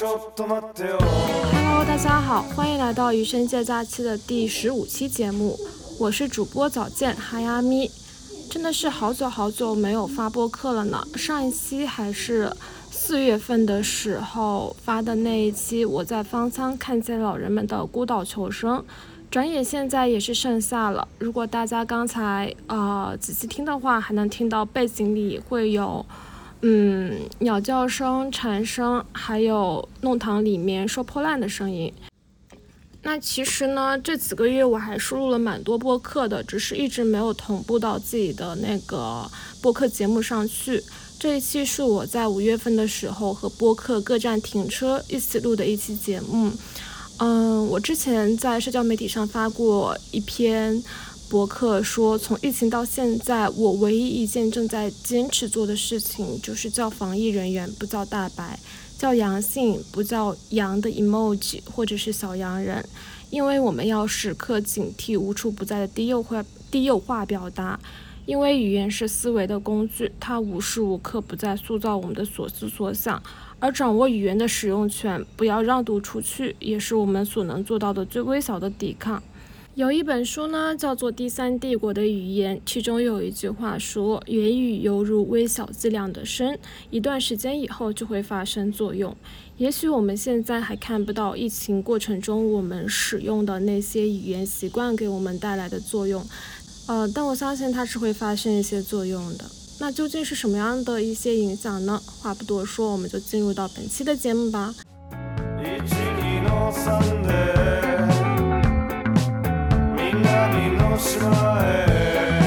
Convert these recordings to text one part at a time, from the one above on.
Hello，大家好，欢迎来到余生借假期的第十五期节目，我是主播早见哈呀咪，真的是好久好久没有发播客了呢，上一期还是四月份的时候发的那一期，我在方舱看见老人们的孤岛求生。转眼现在也是盛夏了，如果大家刚才呃仔细听的话，还能听到背景里会有嗯鸟叫声、蝉声，还有弄堂里面收破烂的声音。那其实呢，这几个月我还输入了蛮多播客的，只是一直没有同步到自己的那个播客节目上去。这一期是我在五月份的时候和播客各站停车一起录的一期节目。嗯，我之前在社交媒体上发过一篇博客，说从疫情到现在，我唯一一件正在坚持做的事情，就是叫防疫人员不叫大白，叫阳性不叫阳的 emoji 或者是小洋人，因为我们要时刻警惕无处不在的低幼化低幼化表达，因为语言是思维的工具，它无时无刻不在塑造我们的所思所想。而掌握语言的使用权，不要让渡出去，也是我们所能做到的最微小的抵抗。有一本书呢，叫做《第三帝国的语言》，其中有一句话说：“言语犹如微小剂量的砷，一段时间以后就会发生作用。”也许我们现在还看不到疫情过程中我们使用的那些语言习惯给我们带来的作用，呃，但我相信它是会发生一些作用的。那究竟是什么样的一些影响呢？话不多说，我们就进入到本期的节目吧。nani nos roe.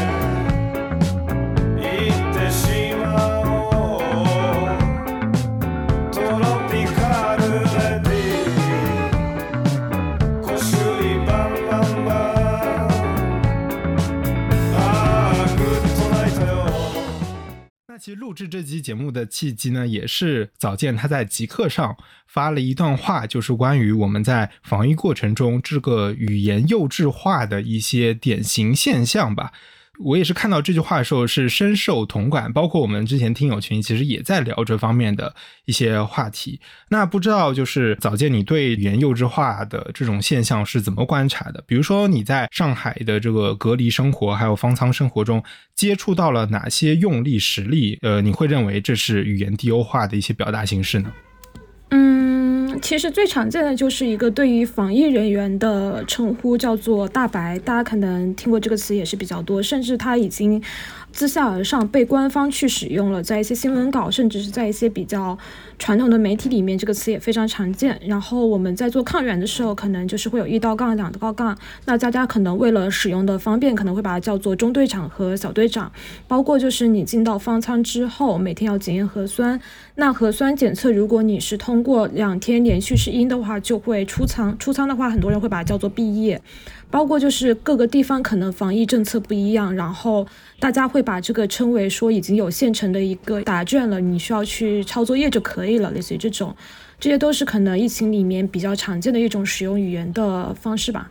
其实录制这期节目的契机呢，也是早见他在极客上发了一段话，就是关于我们在防疫过程中这个语言幼稚化的一些典型现象吧。我也是看到这句话的时候是深受同感，包括我们之前听友群其实也在聊这方面的一些话题。那不知道就是早见你对语言幼稚化的这种现象是怎么观察的？比如说你在上海的这个隔离生活，还有方舱生活中接触到了哪些用力实例？呃，你会认为这是语言低优化的一些表达形式呢？其实最常见的就是一个对于防疫人员的称呼，叫做“大白”，大家可能听过这个词也是比较多，甚至他已经。自下而上被官方去使用了，在一些新闻稿，甚至是在一些比较传统的媒体里面，这个词也非常常见。然后我们在做抗原的时候，可能就是会有一道杠、两道杠。那大家可能为了使用的方便，可能会把它叫做中队长和小队长。包括就是你进到方舱之后，每天要检验核酸。那核酸检测，如果你是通过两天连续是阴的话，就会出舱。出舱的话，很多人会把它叫做毕业。包括就是各个地方可能防疫政策不一样，然后大家会把这个称为说已经有现成的一个答卷了，你需要去抄作业就可以了，类似于这种，这些都是可能疫情里面比较常见的一种使用语言的方式吧。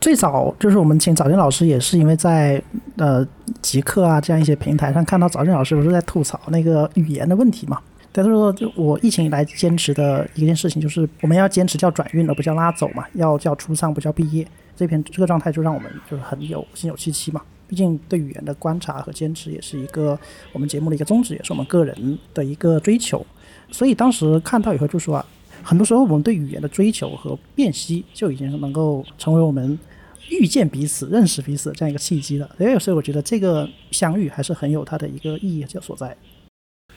最早就是我们请早健老师，也是因为在呃极客啊这样一些平台上看到早健老师不是在吐槽那个语言的问题嘛。他说，就我疫情以来坚持的一件事情就是我们要坚持叫转运而不叫拉走嘛，要叫出丧不叫毕业。这篇这个状态就让我们就是很有心有戚戚嘛。毕竟对语言的观察和坚持也是一个我们节目的一个宗旨，也是我们个人的一个追求。所以当时看到以后就说啊，很多时候我们对语言的追求和辨析就已经能够成为我们遇见彼此、认识彼此这样一个契机了。所以我觉得这个相遇还是很有它的一个意义所在。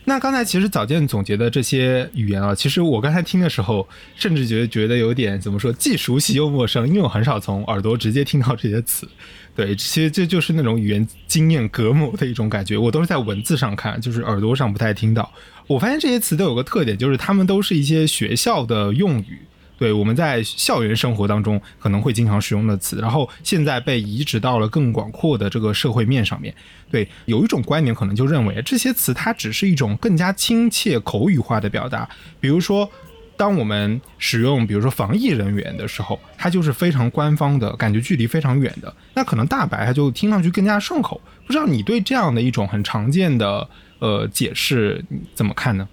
那刚才其实早见总结的这些语言啊，其实我刚才听的时候，甚至觉得觉得有点怎么说，既熟悉又陌生，因为我很少从耳朵直接听到这些词。对，其实这就是那种语言经验隔膜的一种感觉，我都是在文字上看，就是耳朵上不太听到。我发现这些词都有个特点，就是他们都是一些学校的用语。对，我们在校园生活当中可能会经常使用的词，然后现在被移植到了更广阔的这个社会面上面。对，有一种观点可能就认为这些词它只是一种更加亲切口语化的表达。比如说，当我们使用比如说防疫人员的时候，它就是非常官方的感觉，距离非常远的。那可能大白它就听上去更加顺口。不知道你对这样的一种很常见的呃解释怎么看呢？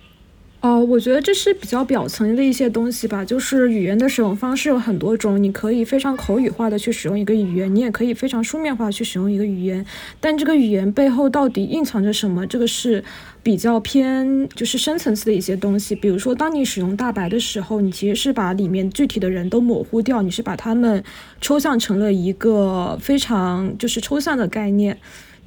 哦，我觉得这是比较表层的一些东西吧。就是语言的使用方式有很多种，你可以非常口语化的去使用一个语言，你也可以非常书面化去使用一个语言。但这个语言背后到底蕴藏着什么，这个是比较偏就是深层次的一些东西。比如说，当你使用大白的时候，你其实是把里面具体的人都模糊掉，你是把他们抽象成了一个非常就是抽象的概念。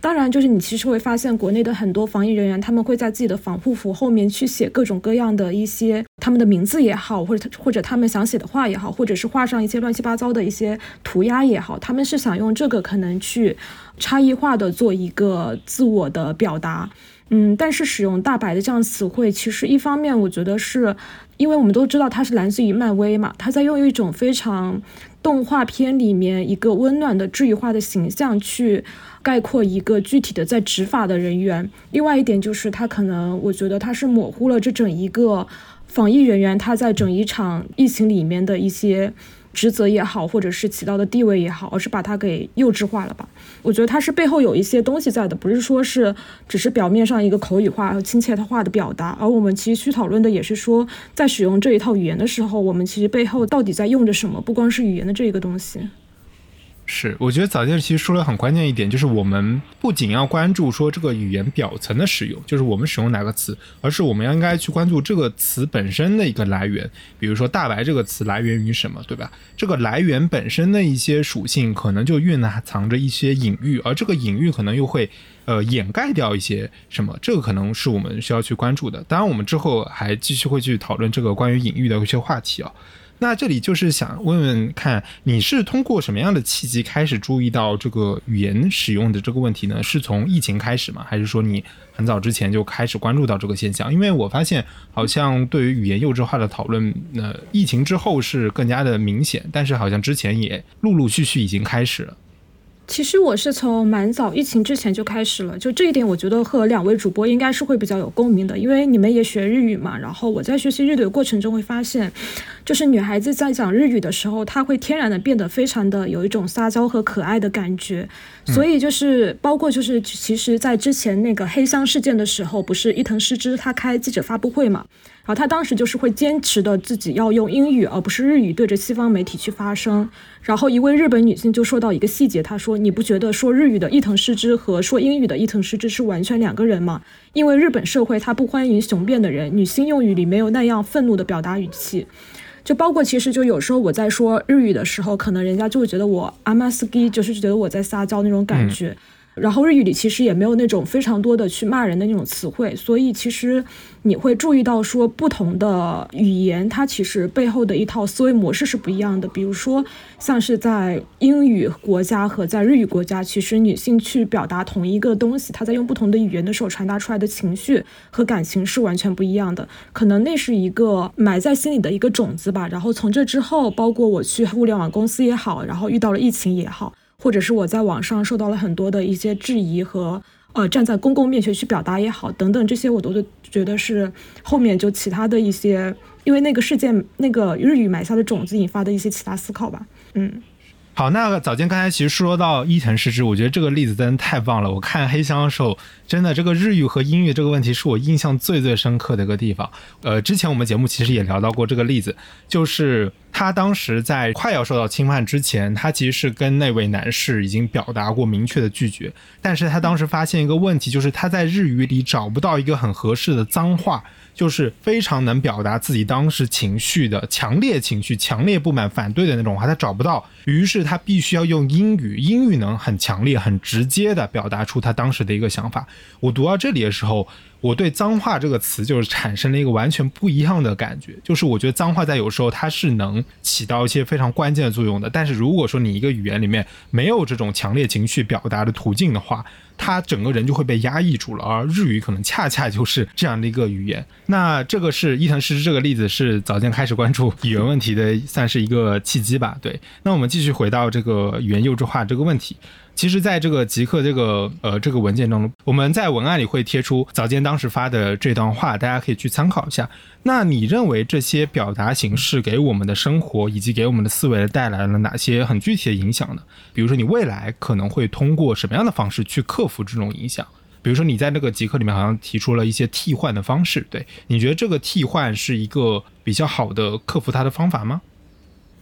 当然，就是你其实会发现，国内的很多防疫人员，他们会在自己的防护服后面去写各种各样的一些他们的名字也好，或者或者他们想写的话也好，或者是画上一些乱七八糟的一些涂鸦也好，他们是想用这个可能去差异化的做一个自我的表达。嗯，但是使用大白的这样词汇，其实一方面我觉得是因为我们都知道它是来自于漫威嘛，它在用一种非常动画片里面一个温暖的治愈化的形象去。概括一个具体的在执法的人员。另外一点就是，他可能我觉得他是模糊了这整一个防疫人员他在整一场疫情里面的一些职责也好，或者是起到的地位也好，而是把它给幼稚化了吧？我觉得它是背后有一些东西在的，不是说是只是表面上一个口语化和亲切化的表达。而我们其实去讨论的也是说，在使用这一套语言的时候，我们其实背后到底在用着什么？不光是语言的这一个东西。是，我觉得早见其实说了很关键一点，就是我们不仅要关注说这个语言表层的使用，就是我们使用哪个词，而是我们要应该去关注这个词本身的一个来源。比如说“大白”这个词来源于什么，对吧？这个来源本身的一些属性，可能就蕴藏着一些隐喻，而这个隐喻可能又会呃掩盖掉一些什么，这个可能是我们需要去关注的。当然，我们之后还继续会去讨论这个关于隐喻的一些话题啊。那这里就是想问问看，你是通过什么样的契机开始注意到这个语言使用的这个问题呢？是从疫情开始吗？还是说你很早之前就开始关注到这个现象？因为我发现好像对于语言幼稚化的讨论，那疫情之后是更加的明显，但是好像之前也陆陆续续已经开始了。其实我是从蛮早疫情之前就开始了，就这一点，我觉得和两位主播应该是会比较有共鸣的，因为你们也学日语嘛。然后我在学习日语的过程中会发现，就是女孩子在讲日语的时候，她会天然的变得非常的有一种撒娇和可爱的感觉。所以就是包括就是其实，在之前那个黑箱事件的时候，不是伊藤诗织她开记者发布会嘛？然后他当时就是会坚持的自己要用英语而不是日语对着西方媒体去发声。然后一位日本女性就说到一个细节，她说：“你不觉得说日语的伊藤诗织和说英语的伊藤诗织是完全两个人吗？因为日本社会它不欢迎雄辩的人，女性用语里没有那样愤怒的表达语气。就包括其实就有时候我在说日语的时候，可能人家就会觉得我阿玛斯基就是觉得我在撒娇那种感觉。”然后日语里其实也没有那种非常多的去骂人的那种词汇，所以其实你会注意到说不同的语言，它其实背后的一套思维模式是不一样的。比如说，像是在英语国家和在日语国家，其实女性去表达同一个东西，她在用不同的语言的时候传达出来的情绪和感情是完全不一样的。可能那是一个埋在心里的一个种子吧。然后从这之后，包括我去互联网公司也好，然后遇到了疫情也好。或者是我在网上受到了很多的一些质疑和，呃，站在公共面前去表达也好，等等这些，我都觉得是后面就其他的一些，因为那个事件那个日语埋下的种子引发的一些其他思考吧，嗯。好，那早间刚才其实说到伊藤诗织，我觉得这个例子真的太棒了。我看黑箱的时候，真的这个日语和英语这个问题是我印象最最深刻的一个地方。呃，之前我们节目其实也聊到过这个例子，就是他当时在快要受到侵犯之前，他其实是跟那位男士已经表达过明确的拒绝，但是他当时发现一个问题，就是他在日语里找不到一个很合适的脏话。就是非常能表达自己当时情绪的强烈情绪、强烈不满、反对的那种话，他找不到，于是他必须要用英语，英语能很强烈、很直接的表达出他当时的一个想法。我读到这里的时候。我对脏话这个词就是产生了一个完全不一样的感觉，就是我觉得脏话在有时候它是能起到一些非常关键的作用的，但是如果说你一个语言里面没有这种强烈情绪表达的途径的话，它整个人就会被压抑住了，而日语可能恰恰就是这样的一个语言。那这个是伊藤诗织这个例子是早间开始关注语言问题的，算是一个契机吧。对，那我们继续回到这个语言幼稚化这个问题。其实，在这个极客这个呃这个文件当中，我们在文案里会贴出早间当时发的这段话，大家可以去参考一下。那你认为这些表达形式给我们的生活以及给我们的思维带来了哪些很具体的影响呢？比如说，你未来可能会通过什么样的方式去克服这种影响？比如说你在那个极客里面好像提出了一些替换的方式，对你觉得这个替换是一个比较好的克服它的方法吗？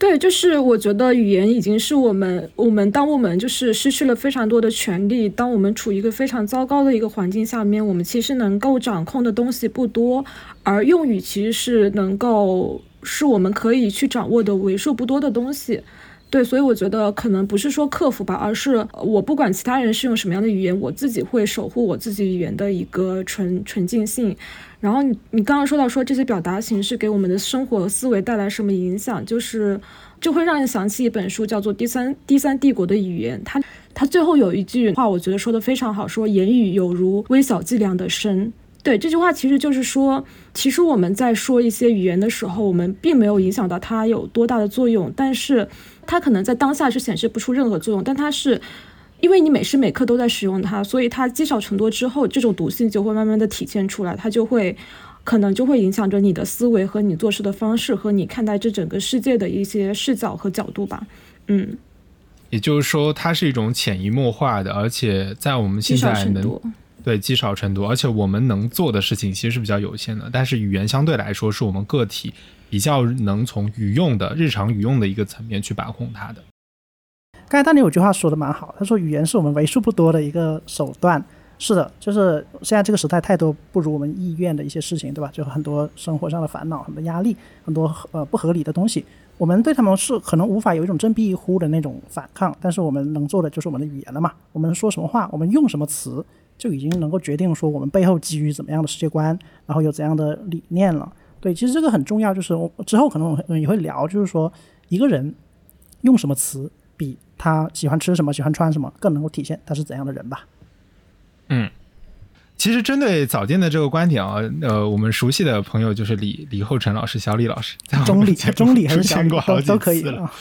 对，就是我觉得语言已经是我们，我们当我们就是失去了非常多的权利，当我们处于一个非常糟糕的一个环境下面，我们其实能够掌控的东西不多，而用语其实是能够是我们可以去掌握的为数不多的东西。对，所以我觉得可能不是说克服吧，而是我不管其他人是用什么样的语言，我自己会守护我自己语言的一个纯纯净性。然后你你刚刚说到说这些表达形式给我们的生活思维带来什么影响，就是就会让人想起一本书，叫做《第三第三帝国的语言》。它它最后有一句话，我觉得说的非常好，说言语有如微小剂量的砷。对这句话，其实就是说，其实我们在说一些语言的时候，我们并没有影响到它有多大的作用，但是。它可能在当下是显示不出任何作用，但它是因为你每时每刻都在使用它，所以它积少成多之后，这种毒性就会慢慢的体现出来，它就会可能就会影响着你的思维和你做事的方式和你看待这整个世界的一些视角和角度吧。嗯，也就是说，它是一种潜移默化的，而且在我们现在能对积少成多，而且我们能做的事情其实是比较有限的，但是语言相对来说是我们个体。比较能从语用的日常语用的一个层面去把控它的。刚才丹尼有句话说的蛮好，他说语言是我们为数不多的一个手段。是的，就是现在这个时代太多不如我们意愿的一些事情，对吧？就很多生活上的烦恼、很多压力、很多呃不合理的东西，我们对他们是可能无法有一种振臂一呼的那种反抗，但是我们能做的就是我们的语言了嘛？我们说什么话，我们用什么词，就已经能够决定说我们背后基于怎么样的世界观，然后有怎样的理念了。对，其实这个很重要，就是我之后可能我也会聊，就是说一个人用什么词，比他喜欢吃什么、喜欢穿什么更能够体现他是怎样的人吧。嗯，其实针对早见的这个观点啊，呃，我们熟悉的朋友就是李李厚成老师、小李老师，中李、中李还是小李都都可以了。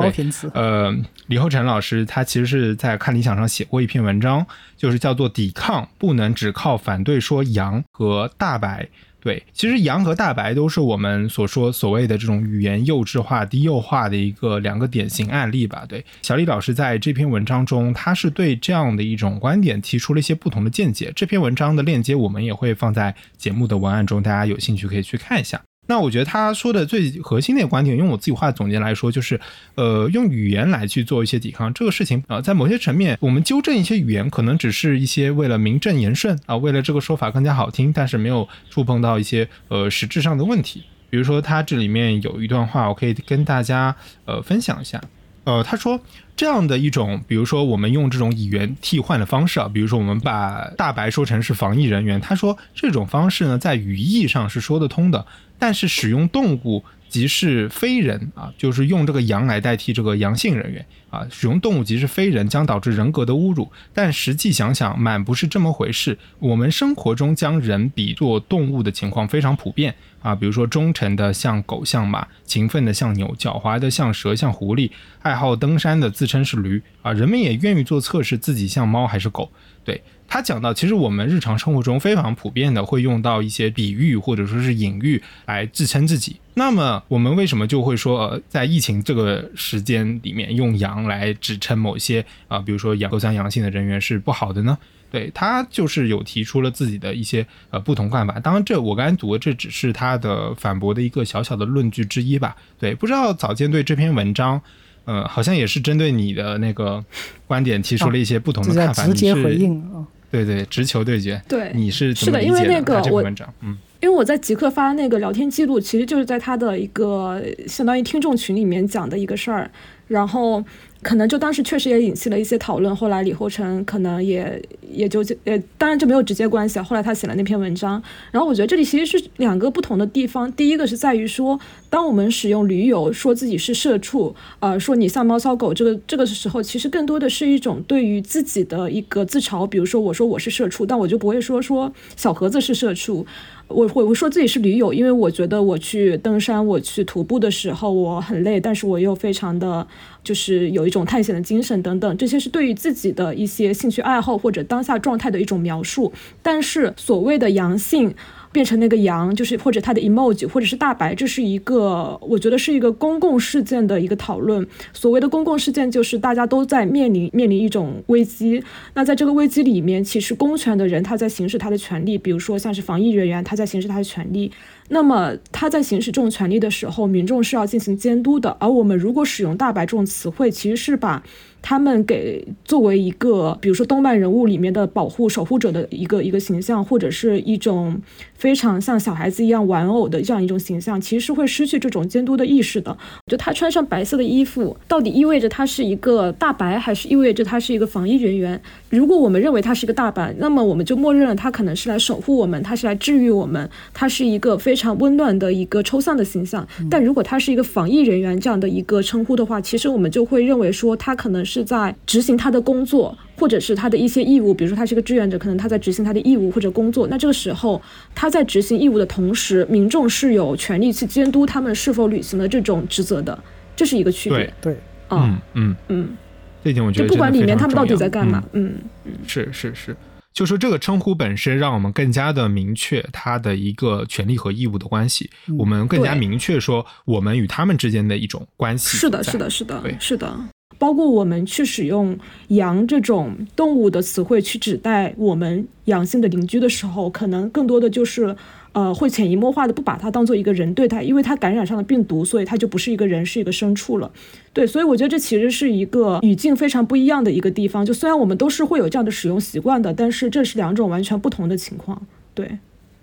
高频词。呃，李厚辰老师他其实是在看理想上写过一篇文章，就是叫做“抵抗不能只靠反对说洋和大白”。对，其实洋和大白都是我们所说所谓的这种语言幼稚化、低幼化的一个两个典型案例吧。对，小李老师在这篇文章中，他是对这样的一种观点提出了一些不同的见解。这篇文章的链接我们也会放在节目的文案中，大家有兴趣可以去看一下。那我觉得他说的最核心的观点，用我自己话总结来说，就是，呃，用语言来去做一些抵抗，这个事情啊，在某些层面，我们纠正一些语言，可能只是一些为了名正言顺啊，为了这个说法更加好听，但是没有触碰到一些呃实质上的问题。比如说，他这里面有一段话，我可以跟大家呃分享一下。呃，他说这样的一种，比如说我们用这种语言替换的方式啊，比如说我们把大白说成是防疫人员，他说这种方式呢，在语义上是说得通的。但是使用动物即是非人啊，就是用这个羊来代替这个阳性人员啊，使用动物即是非人将导致人格的侮辱。但实际想想，满不是这么回事。我们生活中将人比作动物的情况非常普遍啊，比如说忠诚的像狗像马，勤奋的像牛，狡猾的像蛇像狐狸，爱好登山的自称是驴啊，人们也愿意做测试，自己像猫还是狗。对。他讲到，其实我们日常生活中非常普遍的会用到一些比喻或者说是隐喻来自称自己。那么我们为什么就会说，在疫情这个时间里面用阳来指称某些啊，比如说阳核酸阳性的人员是不好的呢？对他就是有提出了自己的一些呃不同看法。当然，这我刚才读的这只是他的反驳的一个小小的论据之一吧。对，不知道早间对这篇文章，呃，好像也是针对你的那个观点提出了一些不同的看法。直接回应啊。对对，直球对决。对，你是是的，因为那个我，嗯，因为我在极客发那个聊天记录，其实就是在他的一个相当于听众群里面讲的一个事儿，然后。可能就当时确实也引起了一些讨论，后来李厚成可能也也就呃，当然就没有直接关系啊。后来他写了那篇文章，然后我觉得这里其实是两个不同的地方。第一个是在于说，当我们使用驴友说自己是社畜，呃，说你像猫骚狗，这个这个时候，其实更多的是一种对于自己的一个自嘲。比如说我说我是社畜，但我就不会说说小盒子是社畜。我会我说自己是驴友，因为我觉得我去登山、我去徒步的时候我很累，但是我又非常的，就是有一种探险的精神等等，这些是对于自己的一些兴趣爱好或者当下状态的一种描述。但是所谓的阳性。变成那个羊，就是或者他的 emoji，或者是大白，这是一个我觉得是一个公共事件的一个讨论。所谓的公共事件，就是大家都在面临面临一种危机。那在这个危机里面，其实公权的人他在行使他的权利，比如说像是防疫人员，他在行使他的权利。那么他在行使这种权利的时候，民众是要进行监督的。而我们如果使用“大白”这种词汇，其实是把。他们给作为一个，比如说动漫人物里面的保护守护者的一个一个形象，或者是一种非常像小孩子一样玩偶的这样一种形象，其实是会失去这种监督的意识的。就他穿上白色的衣服，到底意味着他是一个大白，还是意味着他是一个防疫人员？如果我们认为他是一个大白，那么我们就默认了他可能是来守护我们，他是来治愈我们，他是一个非常温暖的一个抽象的形象。但如果他是一个防疫人员这样的一个称呼的话，其实我们就会认为说他可能。是在执行他的工作，或者是他的一些义务，比如说他是个志愿者，可能他在执行他的义务或者工作。那这个时候，他在执行义务的同时，民众是有权利去监督他们是否履行了这种职责的，这是一个区别。对，嗯嗯嗯，这点我觉得就不管里面他们到底在干嘛，嗯嗯，是是是。就说这个称呼本身，让我们更加的明确他的一个权利和义务的关系。我们更加明确说，我们与他们之间的一种关系。是的，是的，是的，对，是的。包括我们去使用“羊”这种动物的词汇去指代我们阳性的邻居的时候，可能更多的就是，呃，会潜移默化的不把它当做一个人对待，因为它感染上了病毒，所以它就不是一个人，是一个牲畜了。对，所以我觉得这其实是一个语境非常不一样的一个地方。就虽然我们都是会有这样的使用习惯的，但是这是两种完全不同的情况。对，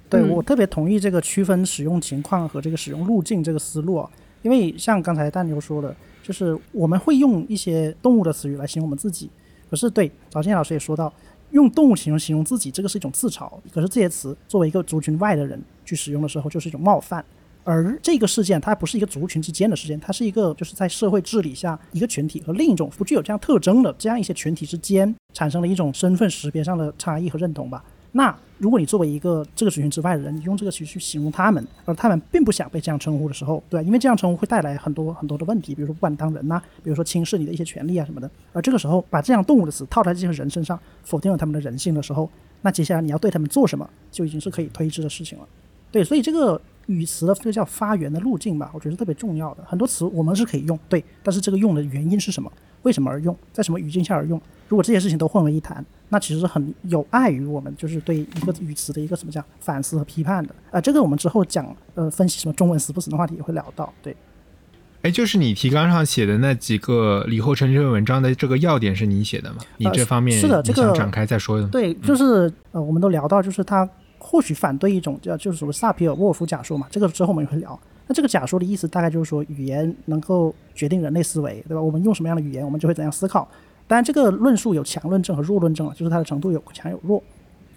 对我特别同意这个区分使用情况和这个使用路径这个思路，因为像刚才大牛说的。就是我们会用一些动物的词语来形容我们自己，可是对早建老师也说到，用动物形容形容自己，这个是一种自嘲。可是这些词作为一个族群外的人去使用的时候，就是一种冒犯。而这个事件它不是一个族群之间的事件，它是一个就是在社会治理下一个群体和另一种不具有这样特征的这样一些群体之间产生了一种身份识别上的差异和认同吧。那如果你作为一个这个族群之外的人，你用这个词去形容他们，而他们并不想被这样称呼的时候，对，因为这样称呼会带来很多很多的问题，比如说不把你当人呐，比如说轻视你的一些权利啊什么的。而这个时候把这样动物的词套在这些人身上，否定了他们的人性的时候，那接下来你要对他们做什么，就已经是可以推知的事情了。对，所以这个语词的这个叫发源的路径吧，我觉得是特别重要的。很多词我们是可以用，对，但是这个用的原因是什么？为什么而用？在什么语境下而用？如果这些事情都混为一谈，那其实是很有碍于我们就是对一个语词的一个怎么讲反思和批判的。啊，这个我们之后讲呃分析什么中文死不死的话题也会聊到。对，哎，就是你提纲上写的那几个李后成这篇文章的这个要点是你写的吗？你这方面是的，这个展开再说。对，就是呃，我们都聊到，就是他或许反对一种叫就是所谓萨皮尔沃尔夫假说嘛。这个之后我们也会聊。那这个假说的意思大概就是说，语言能够决定人类思维，对吧？我们用什么样的语言，我们就会怎样思考。当然，这个论述有强论证和弱论证了，就是它的程度有强有弱。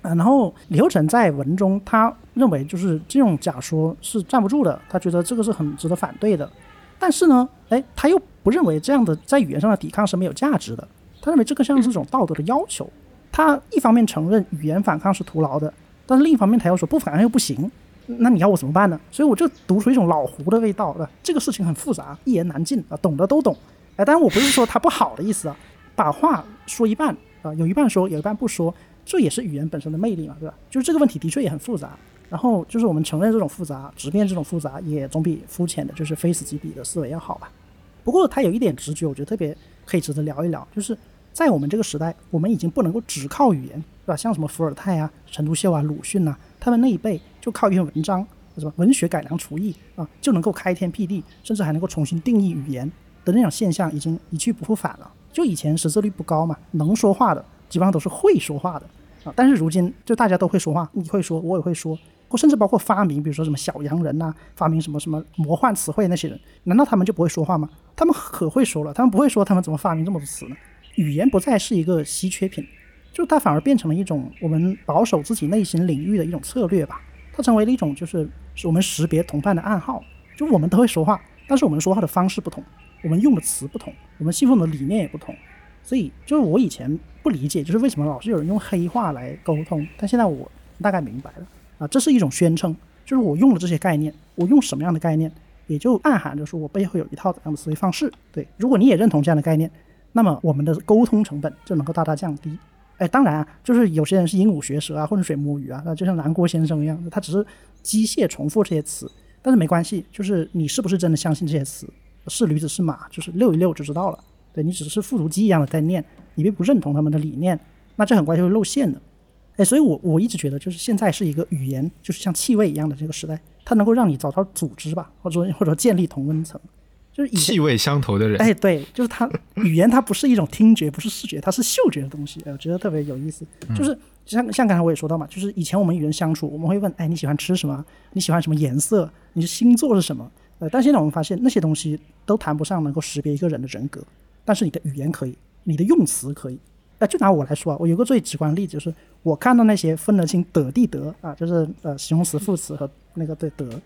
啊，然后李后成在文中，他认为就是这种假说是站不住的，他觉得这个是很值得反对的。但是呢，哎，他又不认为这样的在语言上的抵抗是没有价值的。他认为这个像是一种道德的要求。他一方面承认语言反抗是徒劳的，但是另一方面他又说不反抗又不行。那你要我怎么办呢？所以我就读出一种老胡的味道，对吧？这个事情很复杂，一言难尽啊，懂的都懂。哎，当然我不是说它不好的意思啊，把话说一半啊，有一半说，有一半不说，这也是语言本身的魅力嘛，对吧？就是这个问题的确也很复杂。然后就是我们承认这种复杂，直面这种复杂，也总比肤浅的，就是非此即彼的思维要好吧。不过他有一点直觉，我觉得特别可以值得聊一聊，就是在我们这个时代，我们已经不能够只靠语言，对吧？像什么伏尔泰啊、陈独秀啊、鲁迅呐，他们那一辈。就靠一篇文章，什么文学改良厨艺啊，就能够开天辟地，甚至还能够重新定义语言的那种现象，已经一去不复返了。就以前识字率不高嘛，能说话的基本上都是会说话的啊。但是如今就大家都会说话，你会说，我也会说，甚至包括发明，比如说什么小洋人呐，发明什么什么魔幻词汇那些人，难道他们就不会说话吗？他们可会说了，他们不会说，他们怎么发明这么多词呢？语言不再是一个稀缺品，就它反而变成了一种我们保守自己内心领域的一种策略吧。它成为了一种，就是我们识别同伴的暗号。就我们都会说话，但是我们说话的方式不同，我们用的词不同，我们信奉的理念也不同。所以，就是我以前不理解，就是为什么老是有人用黑话来沟通。但现在我大概明白了啊，这是一种宣称，就是我用了这些概念，我用什么样的概念，也就暗含着说我背后有一套怎样的思维方式。对，如果你也认同这样的概念，那么我们的沟通成本就能够大大降低。哎，当然啊，就是有些人是鹦鹉学舌啊，浑水摸鱼啊，那就像南郭先生一样，他只是机械重复这些词，但是没关系，就是你是不是真的相信这些词，是驴子是马，就是溜一溜就知道了。对你只是复读机一样的在念，你并不认同他们的理念，那这很快就会露馅的。哎，所以我我一直觉得，就是现在是一个语言，就是像气味一样的这个时代，它能够让你找到组织吧，或者或者建立同温层，就是以气味相投的人，哎，对，就是他语言，它不是一种听觉，不是视觉，它是嗅觉的东西。哎，我觉得特别有意思。就是像像刚才我也说到嘛，就是以前我们与人相处，我们会问，哎，你喜欢吃什么？你喜欢什么颜色？你的星座是什么？呃，但现在我们发现那些东西都谈不上能够识别一个人的人格，但是你的语言可以，你的用词可以。呃，就拿我来说啊，我有个最直观的例子，就是我看到那些分得清的地得啊，就是呃形容词、副词和那个对得，呃，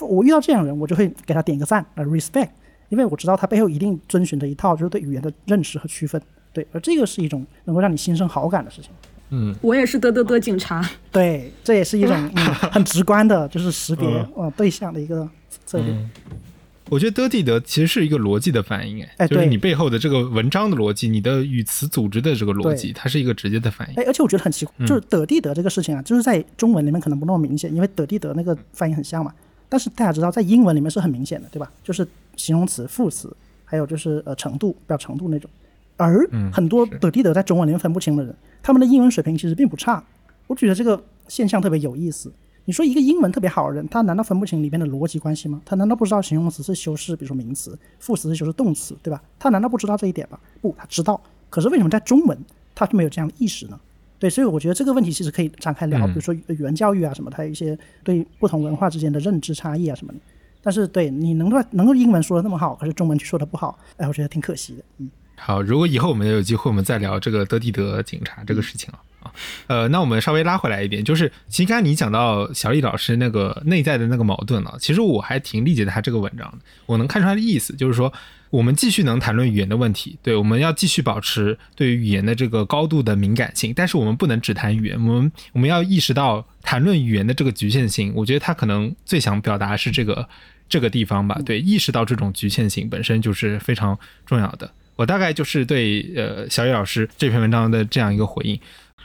我遇到这样的人，我就会给他点一个赞，呃，respect。因为我知道他背后一定遵循着一套就是对语言的认识和区分，对，而这个是一种能够让你心生好感的事情。嗯，我也是得得得警察，对，这也是一种 嗯很直观的，就是识别呃对象的一个策略。嗯，我觉得得地得其实是一个逻辑的反应，哎对就是你背后的这个文章的逻辑，你的语词组织的这个逻辑，它是一个直接的反应。哎，而且我觉得很奇怪，就是得地得这个事情啊，就是在中文里面可能不那么明显，因为得地得那个发音很像嘛。但是大家知道，在英文里面是很明显的，对吧？就是形容词、副词，还有就是呃程度、表程度那种。而很多得地得在中文里面分不清的人，他们的英文水平其实并不差。我觉得这个现象特别有意思。你说一个英文特别好的人，他难道分不清里面的逻辑关系吗？他难道不知道形容词是修饰，比如说名词，副词是修饰动词，对吧？他难道不知道这一点吗？不，他知道。可是为什么在中文他就没有这样的意识呢？对，所以我觉得这个问题其实可以展开聊，比如说语言教育啊什么，它有一些对不同文化之间的认知差异啊什么的。但是对你能够能够英文说的那么好，可是中文却说的不好，哎，我觉得挺可惜的。嗯，好，如果以后我们有机会，我们再聊这个德地德警察这个事情了啊。呃，那我们稍微拉回来一点，就是其实刚才你讲到小李老师那个内在的那个矛盾了，其实我还挺理解他这个文章的，我能看出来的意思，就是说我们继续能谈论语言的问题，对，我们要继续保持对于语言的这个高度的敏感性，但是我们不能只谈语言，我们我们要意识到谈论语言的这个局限性，我觉得他可能最想表达是这个这个地方吧，对，意识到这种局限性本身就是非常重要的。我大概就是对呃小野老师这篇文章的这样一个回应。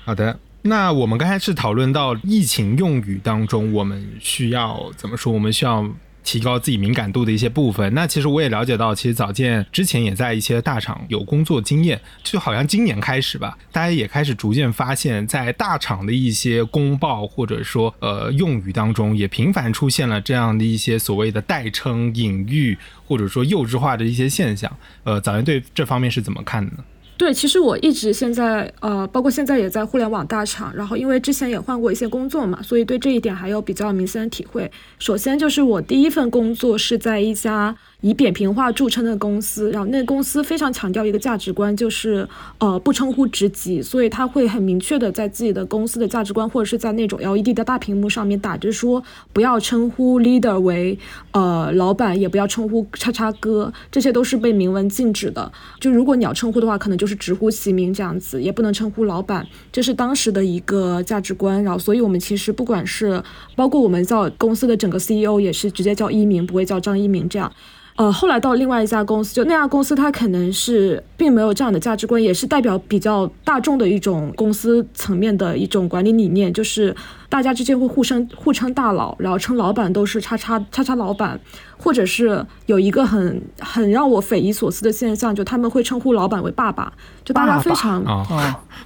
好的，那我们刚才是讨论到疫情用语当中，我们需要怎么说？我们需要提高自己敏感度的一些部分。那其实我也了解到，其实早见之前也在一些大厂有工作经验，就好像今年开始吧，大家也开始逐渐发现，在大厂的一些公报或者说呃用语当中，也频繁出现了这样的一些所谓的代称、隐喻或者说幼稚化的一些现象。呃，早见对这方面是怎么看的呢？对，其实我一直现在呃，包括现在也在互联网大厂，然后因为之前也换过一些工作嘛，所以对这一点还有比较明显的体会。首先就是我第一份工作是在一家以扁平化著称的公司，然后那个公司非常强调一个价值观，就是呃不称呼职级，所以他会很明确的在自己的公司的价值观或者是在那种 LED 的大屏幕上面打着说，不要称呼 leader 为呃老板，也不要称呼叉叉哥，这些都是被明文禁止的。就如果你要称呼的话，可能就是直呼其名这样子，也不能称呼老板，这是当时的一个价值观。然后，所以我们其实不管是包括我们叫公司的整个 CEO 也是直接叫一鸣，不会叫张一鸣这样。呃，后来到另外一家公司，就那家公司，它可能是并没有这样的价值观，也是代表比较大众的一种公司层面的一种管理理念，就是大家之间会互称互称大佬，然后称老板都是叉叉叉叉老板，或者是有一个很很让我匪夷所思的现象，就他们会称呼老板为爸爸，就大家非常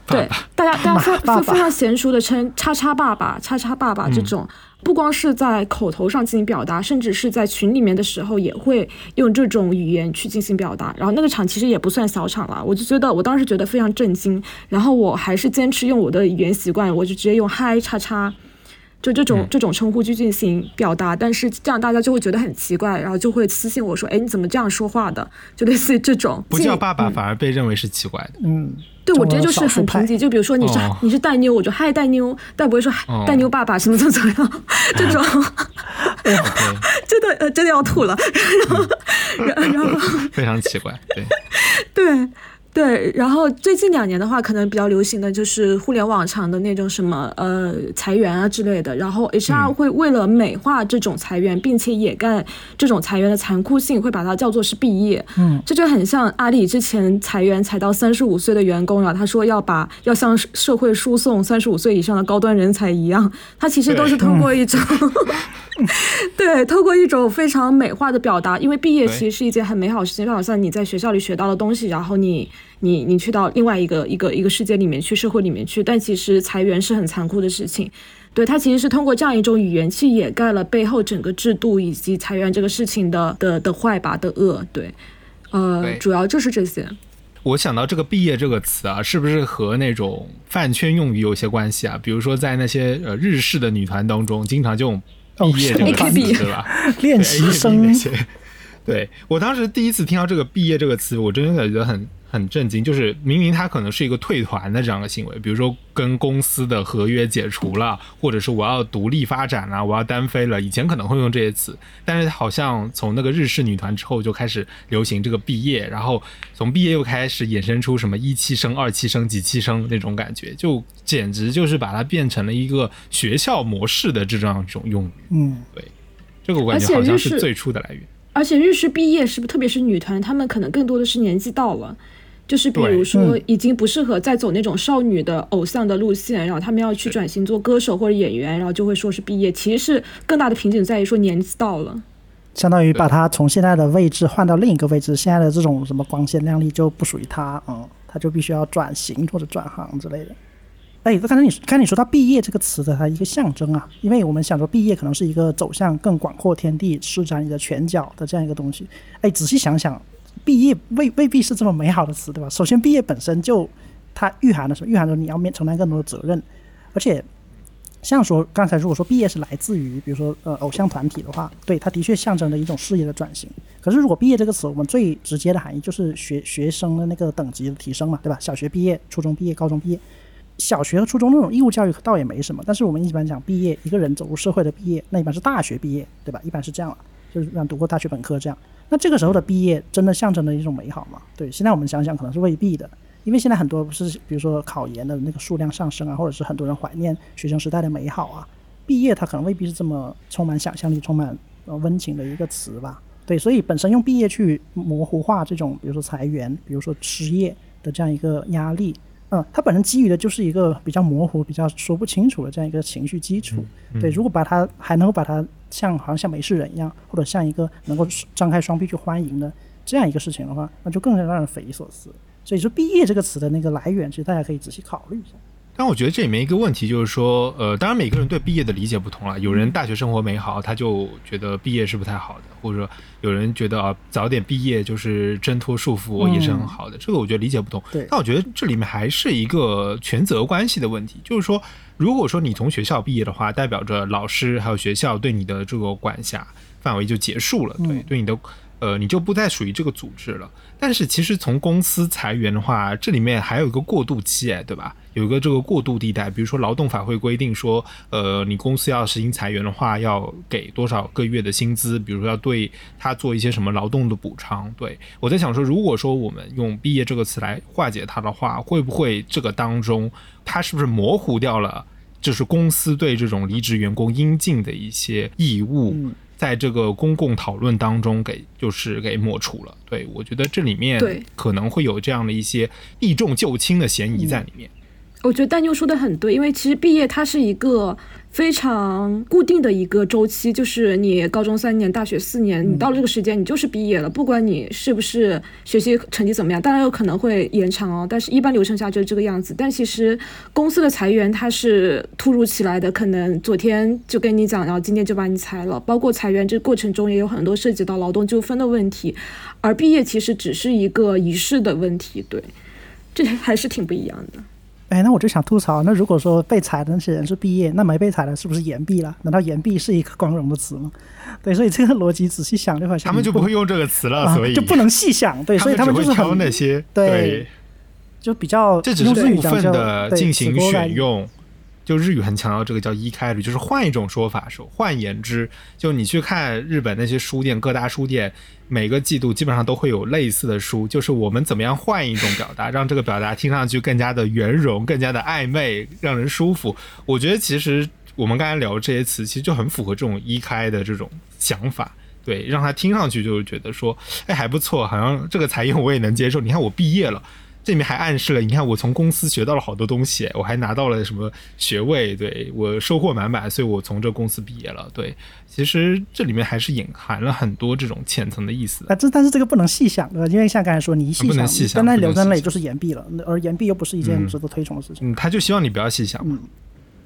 对，大家大家非非非常娴熟的称叉叉爸爸、叉叉爸爸这种，不光是在口头上进行表达，甚至是在群里面的时候也会用这种语言去进行表达。然后那个场其实也不算小场了，我就觉得我当时觉得非常震惊。然后我还是坚持用我的语言习惯，我就直接用嗨叉叉。就这种这种称呼去进行表达，但是这样大家就会觉得很奇怪，然后就会私信我说：“哎，你怎么这样说话的？”就类似于这种。不叫爸爸反而被认为是奇怪的。嗯，对，我直接就是很平级，就比如说你是、哦。你是带妞，我就嗨带妞，但不会说嗨妞爸爸什么怎么怎么样，这种 真的呃真的要吐了，然后然后然后 非常奇怪。对，对对，然后最近两年的话，可能比较流行的就是互联网上的那种什么呃裁员啊之类的。然后 HR 会为了美化这种裁员，并且掩盖这种裁员的残酷性，会把它叫做是毕业。嗯，这就很像阿里之前裁员裁到三十五岁的员工了，他说要把要向社会输送三十五岁以上的高端人才一样，他其实都是通过一种。对，透过一种非常美化的表达，因为毕业其实是一件很美好的事情，就好像你在学校里学到的东西，然后你你你去到另外一个一个一个世界里面去，社会里面去。但其实裁员是很残酷的事情，对它其实是通过这样一种语言去掩盖了背后整个制度以及裁员这个事情的的的坏吧的恶。对，呃，主要就是这些。我想到这个“毕业”这个词啊，是不是和那种饭圈用语有些关系啊？比如说在那些呃日式的女团当中，经常就。毕业这个词对吧？练习生，对我当时第一次听到这个“毕业”这个词，我真的觉得很。很震惊，就是明明他可能是一个退团的这样的行为，比如说跟公司的合约解除了，或者是我要独立发展了，我要单飞了。以前可能会用这些词，但是好像从那个日式女团之后就开始流行这个毕业，然后从毕业又开始衍生出什么一期生、二期生、几期生那种感觉，就简直就是把它变成了一个学校模式的这样一种用语。嗯，对，这个我感觉好像是最初的来源。而且日式毕业是不是，特别是女团，她们可能更多的是年纪到了。就是比如说，已经不适合再走那种少女的偶像的路线，然后他们要去转型做歌手或者演员，然后就会说是毕业。其实是更大的瓶颈在于说年纪到了，相当于把他从现在的位置换到另一个位置，现在的这种什么光鲜亮丽就不属于他，嗯，他就必须要转型或者转行之类的。哎，刚才你刚才你说到毕业这个词的它一个象征啊，因为我们想说毕业可能是一个走向更广阔天地、施展你的拳脚的这样一个东西。哎，仔细想想。毕业未未必是这么美好的词，对吧？首先，毕业本身就它蕴含的什么？蕴含着你要面承担更多的责任，而且像说刚才如果说毕业是来自于比如说呃偶像团体的话，对，它的确象征着一种事业的转型。可是如果毕业这个词，我们最直接的含义就是学学生的那个等级的提升嘛，对吧？小学毕业、初中毕业、高中毕业，小学和初中那种义务教育倒也没什么，但是我们一般讲毕业，一个人走入社会的毕业，那一般是大学毕业，对吧？一般是这样了，就是让读过大学本科这样。那这个时候的毕业真的象征着一种美好吗？对，现在我们想想可能是未必的，因为现在很多不是，比如说考研的那个数量上升啊，或者是很多人怀念学生时代的美好啊，毕业它可能未必是这么充满想象力、充满呃温情的一个词吧。对，所以本身用毕业去模糊化这种，比如说裁员、比如说失业的这样一个压力。嗯，它本身基于的就是一个比较模糊、比较说不清楚的这样一个情绪基础。对，如果把它还能够把它像好像像没事人一样，或者像一个能够张开双臂去欢迎的这样一个事情的话，那就更加让人匪夷所思。所以说，毕业这个词的那个来源，其实大家可以仔细考虑一下。但我觉得这里面一个问题就是说，呃，当然每个人对毕业的理解不同了。有人大学生活美好，他就觉得毕业是不太好的；或者说有人觉得啊，早点毕业就是挣脱束缚也是很好的。这个我觉得理解不同。对。但我觉得这里面还是一个权责关系的问题，就是说，如果说你从学校毕业的话，代表着老师还有学校对你的这个管辖范围就结束了，对，对你的。呃，你就不再属于这个组织了。但是其实从公司裁员的话，这里面还有一个过渡期，哎，对吧？有一个这个过渡地带。比如说劳动法会规定说，呃，你公司要实行裁员的话，要给多少个月的薪资？比如说要对他做一些什么劳动的补偿。对我在想说，如果说我们用“毕业”这个词来化解它的话，会不会这个当中，它是不是模糊掉了，就是公司对这种离职员工应尽的一些义务？在这个公共讨论当中，给就是给抹除了。对我觉得这里面可能会有这样的一些避重就轻的嫌疑在里面。我觉得丹妞说的很对，因为其实毕业它是一个非常固定的一个周期，就是你高中三年，大学四年，你到了这个时间，你就是毕业了，不管你是不是学习成绩怎么样，当然有可能会延长哦，但是一般流程下就是这个样子。但其实公司的裁员它是突如其来的，可能昨天就跟你讲，然后今天就把你裁了。包括裁员这过程中也有很多涉及到劳动纠纷的问题，而毕业其实只是一个仪式的问题，对，这还是挺不一样的。哎，那我就想吐槽，那如果说被裁的那些人是毕业，那没被裁的是不是延毕了？难道延毕是一个光荣的词吗？对，所以这个逻辑仔细想，就好像他们就不会用这个词了，所以就不能细想。对，所以他们就是挑那些对，就比较这只是部分的进行选用。就日语很强调这个叫一开率，就是换一种说法说，换言之，就你去看日本那些书店，各大书店每个季度基本上都会有类似的书，就是我们怎么样换一种表达，让这个表达听上去更加的圆融，更加的暧昧，让人舒服。我觉得其实我们刚才聊这些词，其实就很符合这种一开的这种想法。对，让他听上去就是觉得说，哎，还不错，好像这个才艺我也能接受。你看我毕业了。这里面还暗示了，你看我从公司学到了好多东西，我还拿到了什么学位，对我收获满满，所以我从这公司毕业了。对，其实这里面还是隐含了很多这种浅层的意思。啊，这但是这个不能细想，对吧？因为像刚才说，你一细想，单单流在泪就是言毕了，而言毕又不是一件值得推崇的事情。嗯，他就希望你不要细想。嗯，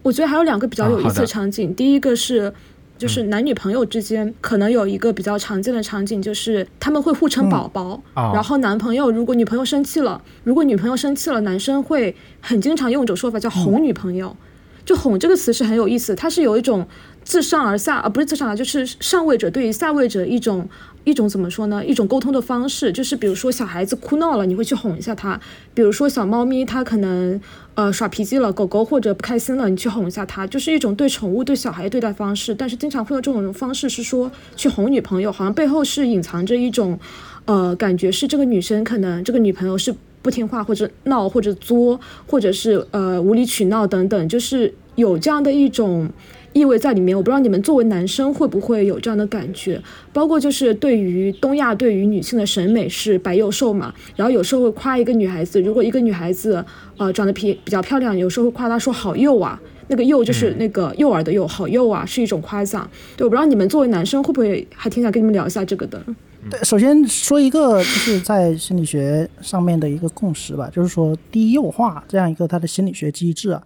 我觉得还有两个比较有意思的场景，第一个是。就是男女朋友之间可能有一个比较常见的场景，就是他们会互称宝宝。然后男朋友如果女朋友生气了，如果女朋友生气了，男生会很经常用一种说法叫哄女朋友。就哄这个词是很有意思，它是有一种自上而下，而不是自上而就是上位者对于下位者一种。一种怎么说呢？一种沟通的方式，就是比如说小孩子哭闹了，你会去哄一下他；比如说小猫咪它可能呃耍脾气了，狗狗或者不开心了，你去哄一下它，就是一种对宠物、对小孩对待方式。但是经常会有这种方式是说去哄女朋友，好像背后是隐藏着一种呃感觉，是这个女生可能这个女朋友是不听话或者闹或者作或者是呃无理取闹等等，就是有这样的一种。意味在里面，我不知道你们作为男生会不会有这样的感觉，包括就是对于东亚对于女性的审美是白幼瘦嘛，然后有时候会夸一个女孩子，如果一个女孩子呃长得比比较漂亮，有时候会夸她说好幼啊，那个幼就是那个幼儿的幼，好幼啊是一种夸奖。对，我不知道你们作为男生会不会还挺想跟你们聊一下这个的。对，首先说一个就是在心理学上面的一个共识吧，就是说低幼化这样一个它的心理学机制啊。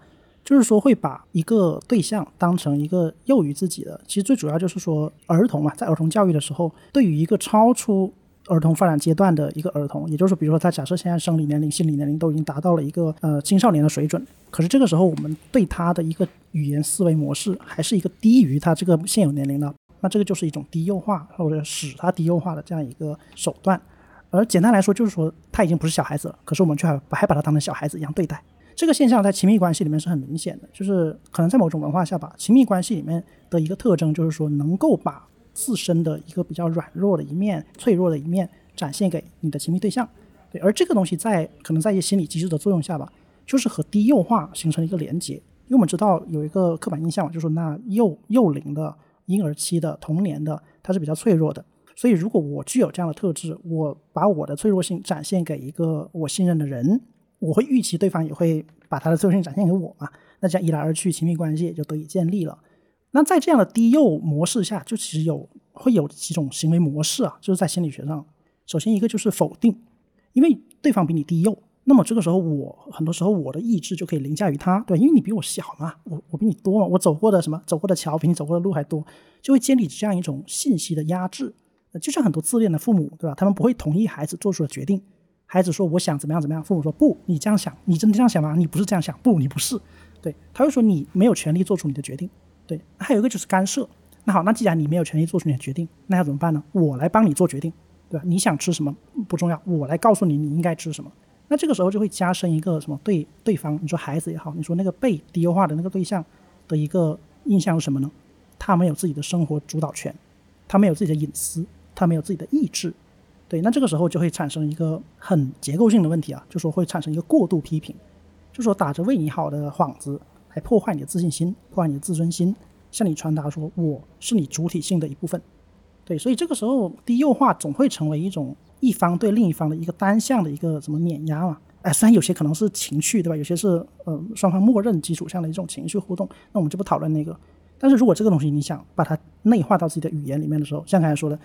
就是说会把一个对象当成一个幼于自己的，其实最主要就是说儿童嘛，在儿童教育的时候，对于一个超出儿童发展阶段的一个儿童，也就是比如说他假设现在生理年龄、心理年龄都已经达到了一个呃青少年的水准，可是这个时候我们对他的一个语言思维模式还是一个低于他这个现有年龄的，那这个就是一种低幼化或者使他低幼化的这样一个手段。而简单来说就是说他已经不是小孩子了，可是我们却还还把他当成小孩子一样对待。这个现象在亲密关系里面是很明显的，就是可能在某种文化下吧，亲密关系里面的一个特征就是说，能够把自身的一个比较软弱的一面、脆弱的一面展现给你的亲密对象。对，而这个东西在可能在一些心理机制的作用下吧，就是和低幼化形成了一个连接。因为我们知道有一个刻板印象，就是那幼幼龄的婴儿期的童年的，它是比较脆弱的。所以如果我具有这样的特质，我把我的脆弱性展现给一个我信任的人。我会预期对方也会把他的脆弱性展现给我嘛？那这样一来二去，亲密关系也就得以建立了。那在这样的低幼模式下，就其实有会有几种行为模式啊，就是在心理学上，首先一个就是否定，因为对方比你低幼，那么这个时候我很多时候我的意志就可以凌驾于他，对，因为你比我小嘛，我我比你多嘛，我走过的什么走过的桥比你走过的路还多，就会建立这样一种信息的压制。就像很多自恋的父母，对吧？他们不会同意孩子做出的决定。孩子说：“我想怎么样怎么样。”父母说：“不，你这样想，你真的这样想吗？你不是这样想，不，你不是。”对，他会说：“你没有权利做出你的决定。”对，还有一个就是干涉。那好，那既然你没有权利做出你的决定，那要怎么办呢？我来帮你做决定，对吧？你想吃什么不重要，我来告诉你你应该吃什么。那这个时候就会加深一个什么对对方，你说孩子也好，你说那个被低优化的那个对象的一个印象是什么呢？他没有自己的生活主导权，他没有自己的隐私，他没有自己的意志。对，那这个时候就会产生一个很结构性的问题啊，就说会产生一个过度批评，就说打着为你好的幌子来破坏你的自信心，破坏你的自尊心，向你传达说我是你主体性的一部分。对，所以这个时候低幼化总会成为一种一方对另一方的一个单向的一个什么碾压嘛？哎，虽然有些可能是情绪，对吧？有些是呃双方默认基础上的一种情绪互动，那我们就不讨论那个。但是如果这个东西你想把它内化到自己的语言里面的时候，像刚才说的。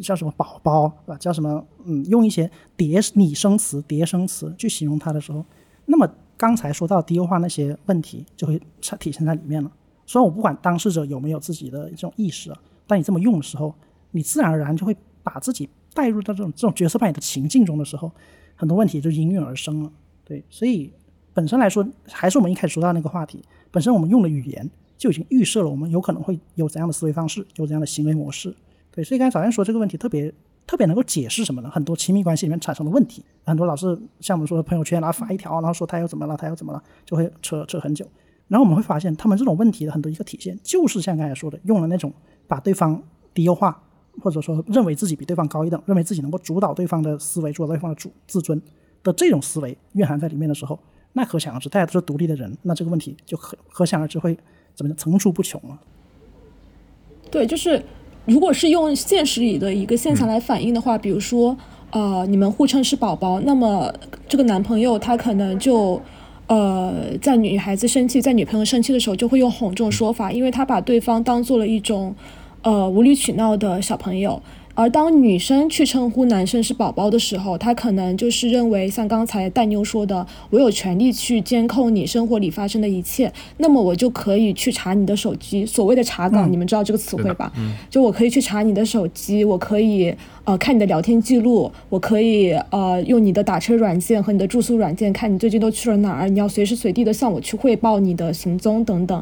叫什么宝宝，对吧？叫什么？嗯，用一些叠拟声词、叠声词去形容它的时候，那么刚才说到低优化那些问题就会体现在里面了。虽然我不管当事者有没有自己的这种意识啊，但你这么用的时候，你自然而然就会把自己带入到这种这种角色扮演的情境中的时候，很多问题就应运而生了。对，所以本身来说，还是我们一开始说到那个话题，本身我们用的语言就已经预设了我们有可能会有怎样的思维方式，有怎样的行为模式。对，所以刚才早先说这个问题特别特别能够解释什么呢？很多亲密关系里面产生的问题，很多老是像我们说的朋友圈，然后发一条，然后说他又怎么了，他又怎么了，就会扯扯很久。然后我们会发现，他们这种问题的很多一个体现，就是像刚才说的，用了那种把对方低优化，或者说认为自己比对方高一等，认为自己能够主导对方的思维，主导对方的主自尊的这种思维蕴含在里面的时候，那可想而知，大家都是独立的人，那这个问题就可可想而知会怎么叫层出不穷了。对，就是如果是用现实里的一个现象来反映的话，比如说，呃，你们互称是宝宝，那么这个男朋友他可能就，呃，在女孩子生气，在女朋友生气的时候，就会用哄这种说法，因为他把对方当做了一种，呃，无理取闹的小朋友。而当女生去称呼男生是宝宝的时候，他可能就是认为，像刚才蛋妞说的，我有权利去监控你生活里发生的一切，那么我就可以去查你的手机。所谓的查岗，你们知道这个词汇吧？就我可以去查你的手机，我可以呃看你的聊天记录，我可以呃用你的打车软件和你的住宿软件看你最近都去了哪儿，你要随时随地的向我去汇报你的行踪等等。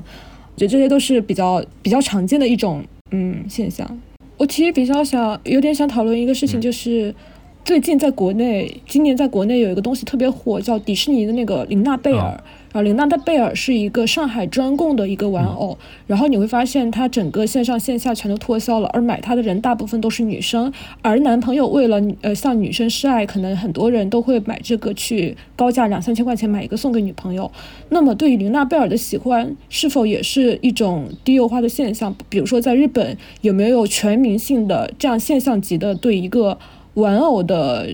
我觉得这些都是比较比较常见的一种嗯现象。我其实比较想，有点想讨论一个事情，就是最近在国内，今年在国内有一个东西特别火，叫迪士尼的那个玲娜贝尔。然后琳娜的贝尔是一个上海专供的一个玩偶，然后你会发现它整个线上线下全都脱销了，而买它的人大部分都是女生，而男朋友为了呃向女生示爱，可能很多人都会买这个去高价两三千块钱买一个送给女朋友。那么对于琳娜贝尔的喜欢，是否也是一种低幼化的现象？比如说在日本有没有全民性的这样现象级的对一个玩偶的，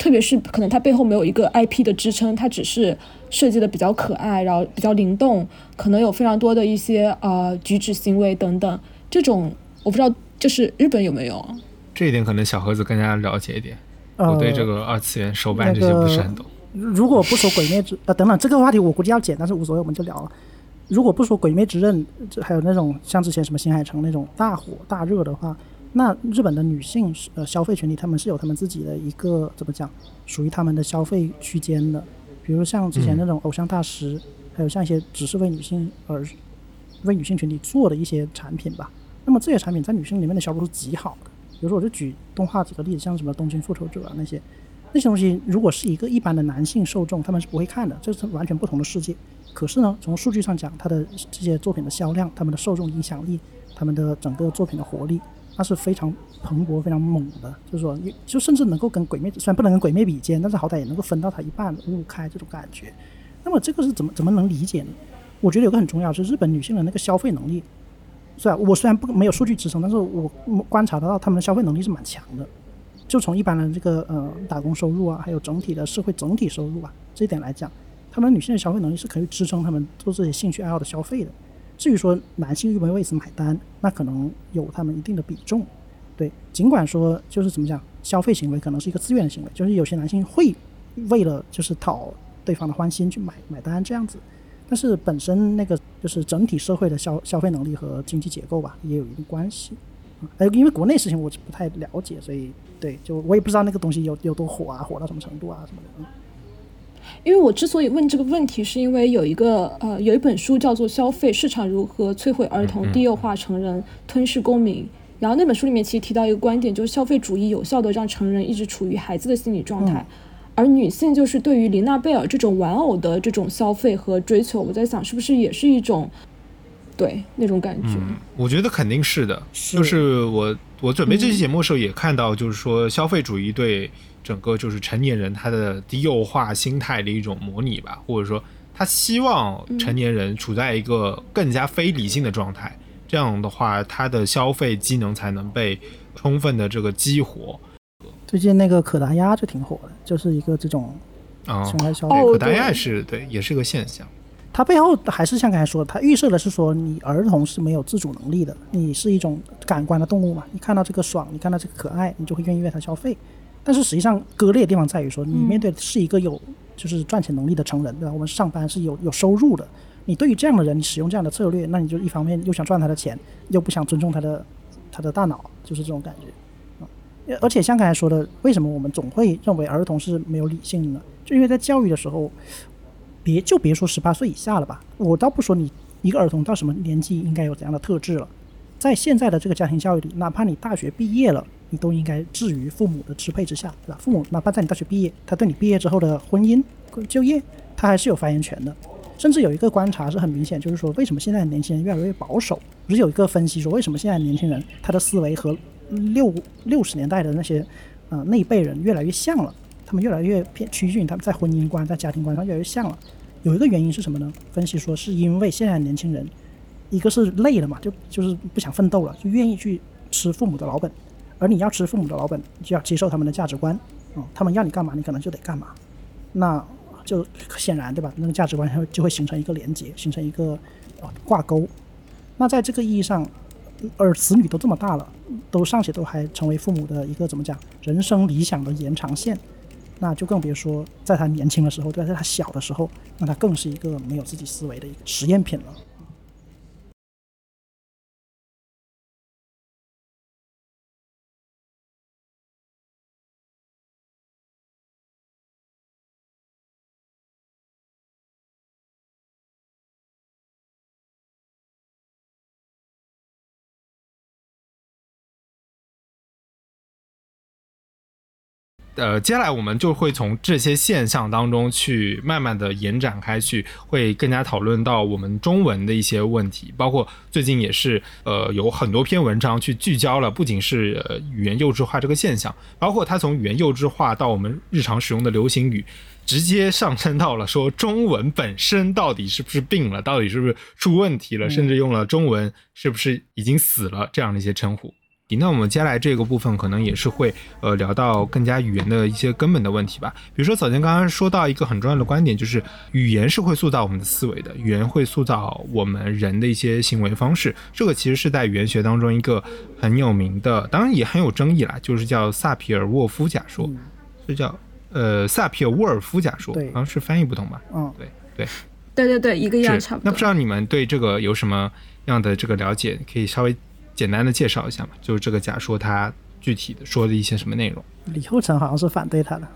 特别是可能它背后没有一个 IP 的支撑，它只是。设计的比较可爱，然后比较灵动，可能有非常多的一些呃举止行为等等。这种我不知道，就是日本有没有？这一点可能小盒子更加了解一点。我对这个二次元手办这些不是很懂。如果不说《鬼灭之》呃等等这个话题，我估计要剪，但是无所谓，我们就聊了。如果不说《鬼灭之刃》，这还有那种像之前什么新海诚那种大火大热的话，那日本的女性呃消费群体，他们是有他们自己的一个怎么讲，属于他们的消费区间的。比如像之前那种偶像大师，还有像一些只是为女性而为女性群体做的一些产品吧。那么这些产品在女性里面的销售是极好的。比如说，我就举动画几个例子，像什么《东京复仇者啊》那些那些东西，如果是一个一般的男性受众，他们是不会看的，这是完全不同的世界。可是呢，从数据上讲，它的这些作品的销量、他们的受众影响力、他们的整个作品的活力。它是非常蓬勃、非常猛的，就是说，就甚至能够跟鬼灭，虽然不能跟鬼灭比肩，但是好歹也能够分到它一半，五五开这种感觉。那么这个是怎么怎么能理解呢？我觉得有个很重要，是日本女性的那个消费能力，是吧？我虽然不没有数据支撑，但是我观察得到她们的消费能力是蛮强的。就从一般的这个呃打工收入啊，还有整体的社会整体收入啊这一点来讲，她们女性的消费能力是可以支撑她们做这些兴趣爱好的消费的。至于说男性愿不为此买单，那可能有他们一定的比重，对。尽管说就是怎么讲，消费行为可能是一个自愿的行为，就是有些男性会为了就是讨对方的欢心去买买单这样子，但是本身那个就是整体社会的消消费能力和经济结构吧，也有一定关系。呃，因为国内事情我不太了解，所以对，就我也不知道那个东西有有多火啊，火到什么程度啊什么的。因为我之所以问这个问题，是因为有一个呃，有一本书叫做《消费市场如何摧毁儿童、低幼化成人、吞噬公民》，然后那本书里面其实提到一个观点，就是消费主义有效的让成人一直处于孩子的心理状态，而女性就是对于琳娜贝尔这种玩偶的这种消费和追求，我在想是不是也是一种对那种感觉？我觉得肯定是的，就是我我准备这期节目的时候也看到，就是说消费主义对。整个就是成年人他的低幼化心态的一种模拟吧，或者说他希望成年人处在一个更加非理性的状态，这样的话他的消费机能才能被充分的这个激活。最近那个可达鸭就挺火的，就是一个这种啊，消费可达鸭是对，也是个现象。它背后还是像刚才说的，它预设的是说你儿童是没有自主能力的，你是一种感官的动物嘛，你看到这个爽，你看到这个可爱，你就会愿意为它消费。但是实际上割裂的地方在于说，你面对的是一个有就是赚钱能力的成人，对吧？我们上班是有有收入的。你对于这样的人，你使用这样的策略，那你就一方面又想赚他的钱，又不想尊重他的他的大脑，就是这种感觉啊。而且像刚才说的，为什么我们总会认为儿童是没有理性的呢？就因为在教育的时候，别就别说十八岁以下了吧，我倒不说你一个儿童到什么年纪应该有怎样的特质了，在现在的这个家庭教育里，哪怕你大学毕业了。你都应该置于父母的支配之下，对吧？父母哪怕在你大学毕业，他对你毕业之后的婚姻、就业，他还是有发言权的。甚至有一个观察是很明显，就是说为什么现在年轻人越来越保守？只是有一个分析说为什么现在年轻人他的思维和六六十年代的那些呃那一辈人越来越像了？他们越来越偏趋近，他们在婚姻观、在家庭观上越来越像了。有一个原因是什么呢？分析说是因为现在年轻人，一个是累了嘛，就就是不想奋斗了，就愿意去吃父母的老本。而你要吃父母的老本，就要接受他们的价值观，嗯，他们要你干嘛，你可能就得干嘛。那就显然对吧？那个价值观就就会形成一个连接，形成一个啊挂钩。那在这个意义上，而子女都这么大了，都尚且都还成为父母的一个怎么讲人生理想的延长线。那就更别说在他年轻的时候，对吧，在他小的时候，那他更是一个没有自己思维的一个实验品了。呃，接下来我们就会从这些现象当中去慢慢的延展开去，会更加讨论到我们中文的一些问题，包括最近也是呃有很多篇文章去聚焦了，不仅是呃语言幼稚化这个现象，包括它从语言幼稚化到我们日常使用的流行语，直接上升到了说中文本身到底是不是病了，到底是不是出问题了，甚至用了中文是不是已经死了这样的一些称呼。那我们接下来这个部分可能也是会呃聊到更加语言的一些根本的问题吧。比如说早前刚刚说到一个很重要的观点，就是语言是会塑造我们的思维的，语言会塑造我们人的一些行为方式。这个其实是在语言学当中一个很有名的，当然也很有争议啦，就是叫萨皮尔沃夫假说，是叫呃萨皮尔沃尔夫假说，好像是翻译不同吧？嗯，对对对对对，一个样差不多。那不知道你们对这个有什么样的这个了解？可以稍微。简单的介绍一下嘛，就是这个假说它具体的说的一些什么内容。李厚成好像是反对他的。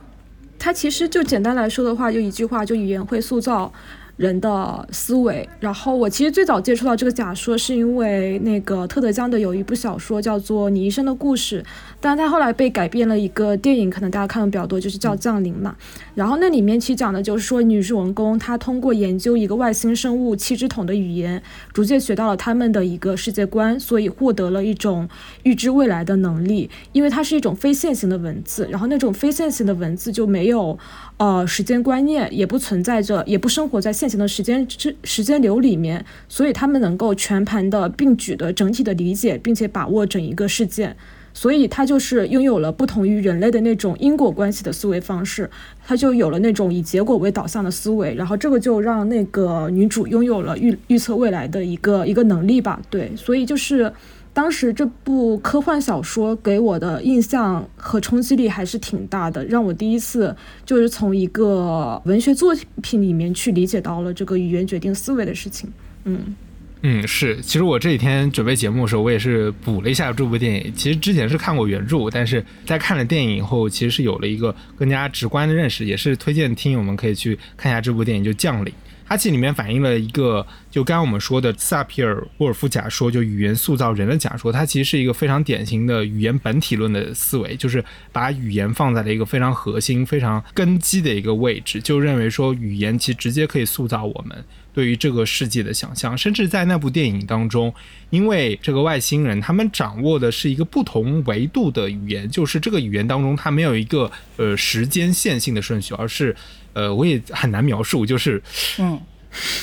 他其实就简单来说的话，就一句话，就语言会塑造。人的思维，然后我其实最早接触到这个假说，是因为那个特德·江的有一部小说叫做《你一生的故事》，但是他后来被改编了一个电影，可能大家看的比较多，就是叫《降临》嘛。然后那里面其实讲的就是说，女主人公她通过研究一个外星生物七只桶的语言，逐渐学到了他们的一个世界观，所以获得了一种预知未来的能力。因为它是一种非线性的文字，然后那种非线性的文字就没有。呃，时间观念也不存在着，也不生活在现行的时间之时间流里面，所以他们能够全盘的并举的整体的理解，并且把握整一个事件，所以他就是拥有了不同于人类的那种因果关系的思维方式，他就有了那种以结果为导向的思维，然后这个就让那个女主拥有了预预测未来的一个一个能力吧，对，所以就是。当时这部科幻小说给我的印象和冲击力还是挺大的，让我第一次就是从一个文学作品里面去理解到了这个语言决定思维的事情。嗯嗯，是。其实我这几天准备节目的时候，我也是补了一下这部电影。其实之前是看过原著，但是在看了电影以后，其实是有了一个更加直观的认识，也是推荐听友们可以去看一下这部电影，就《降临》。它其实里面反映了一个，就刚刚我们说的萨皮尔沃尔夫假说，就语言塑造人的假说。它其实是一个非常典型的语言本体论的思维，就是把语言放在了一个非常核心、非常根基的一个位置，就认为说语言其实直接可以塑造我们对于这个世界的想象。甚至在那部电影当中，因为这个外星人他们掌握的是一个不同维度的语言，就是这个语言当中它没有一个呃时间线性的顺序，而是。呃，我也很难描述，就是，嗯，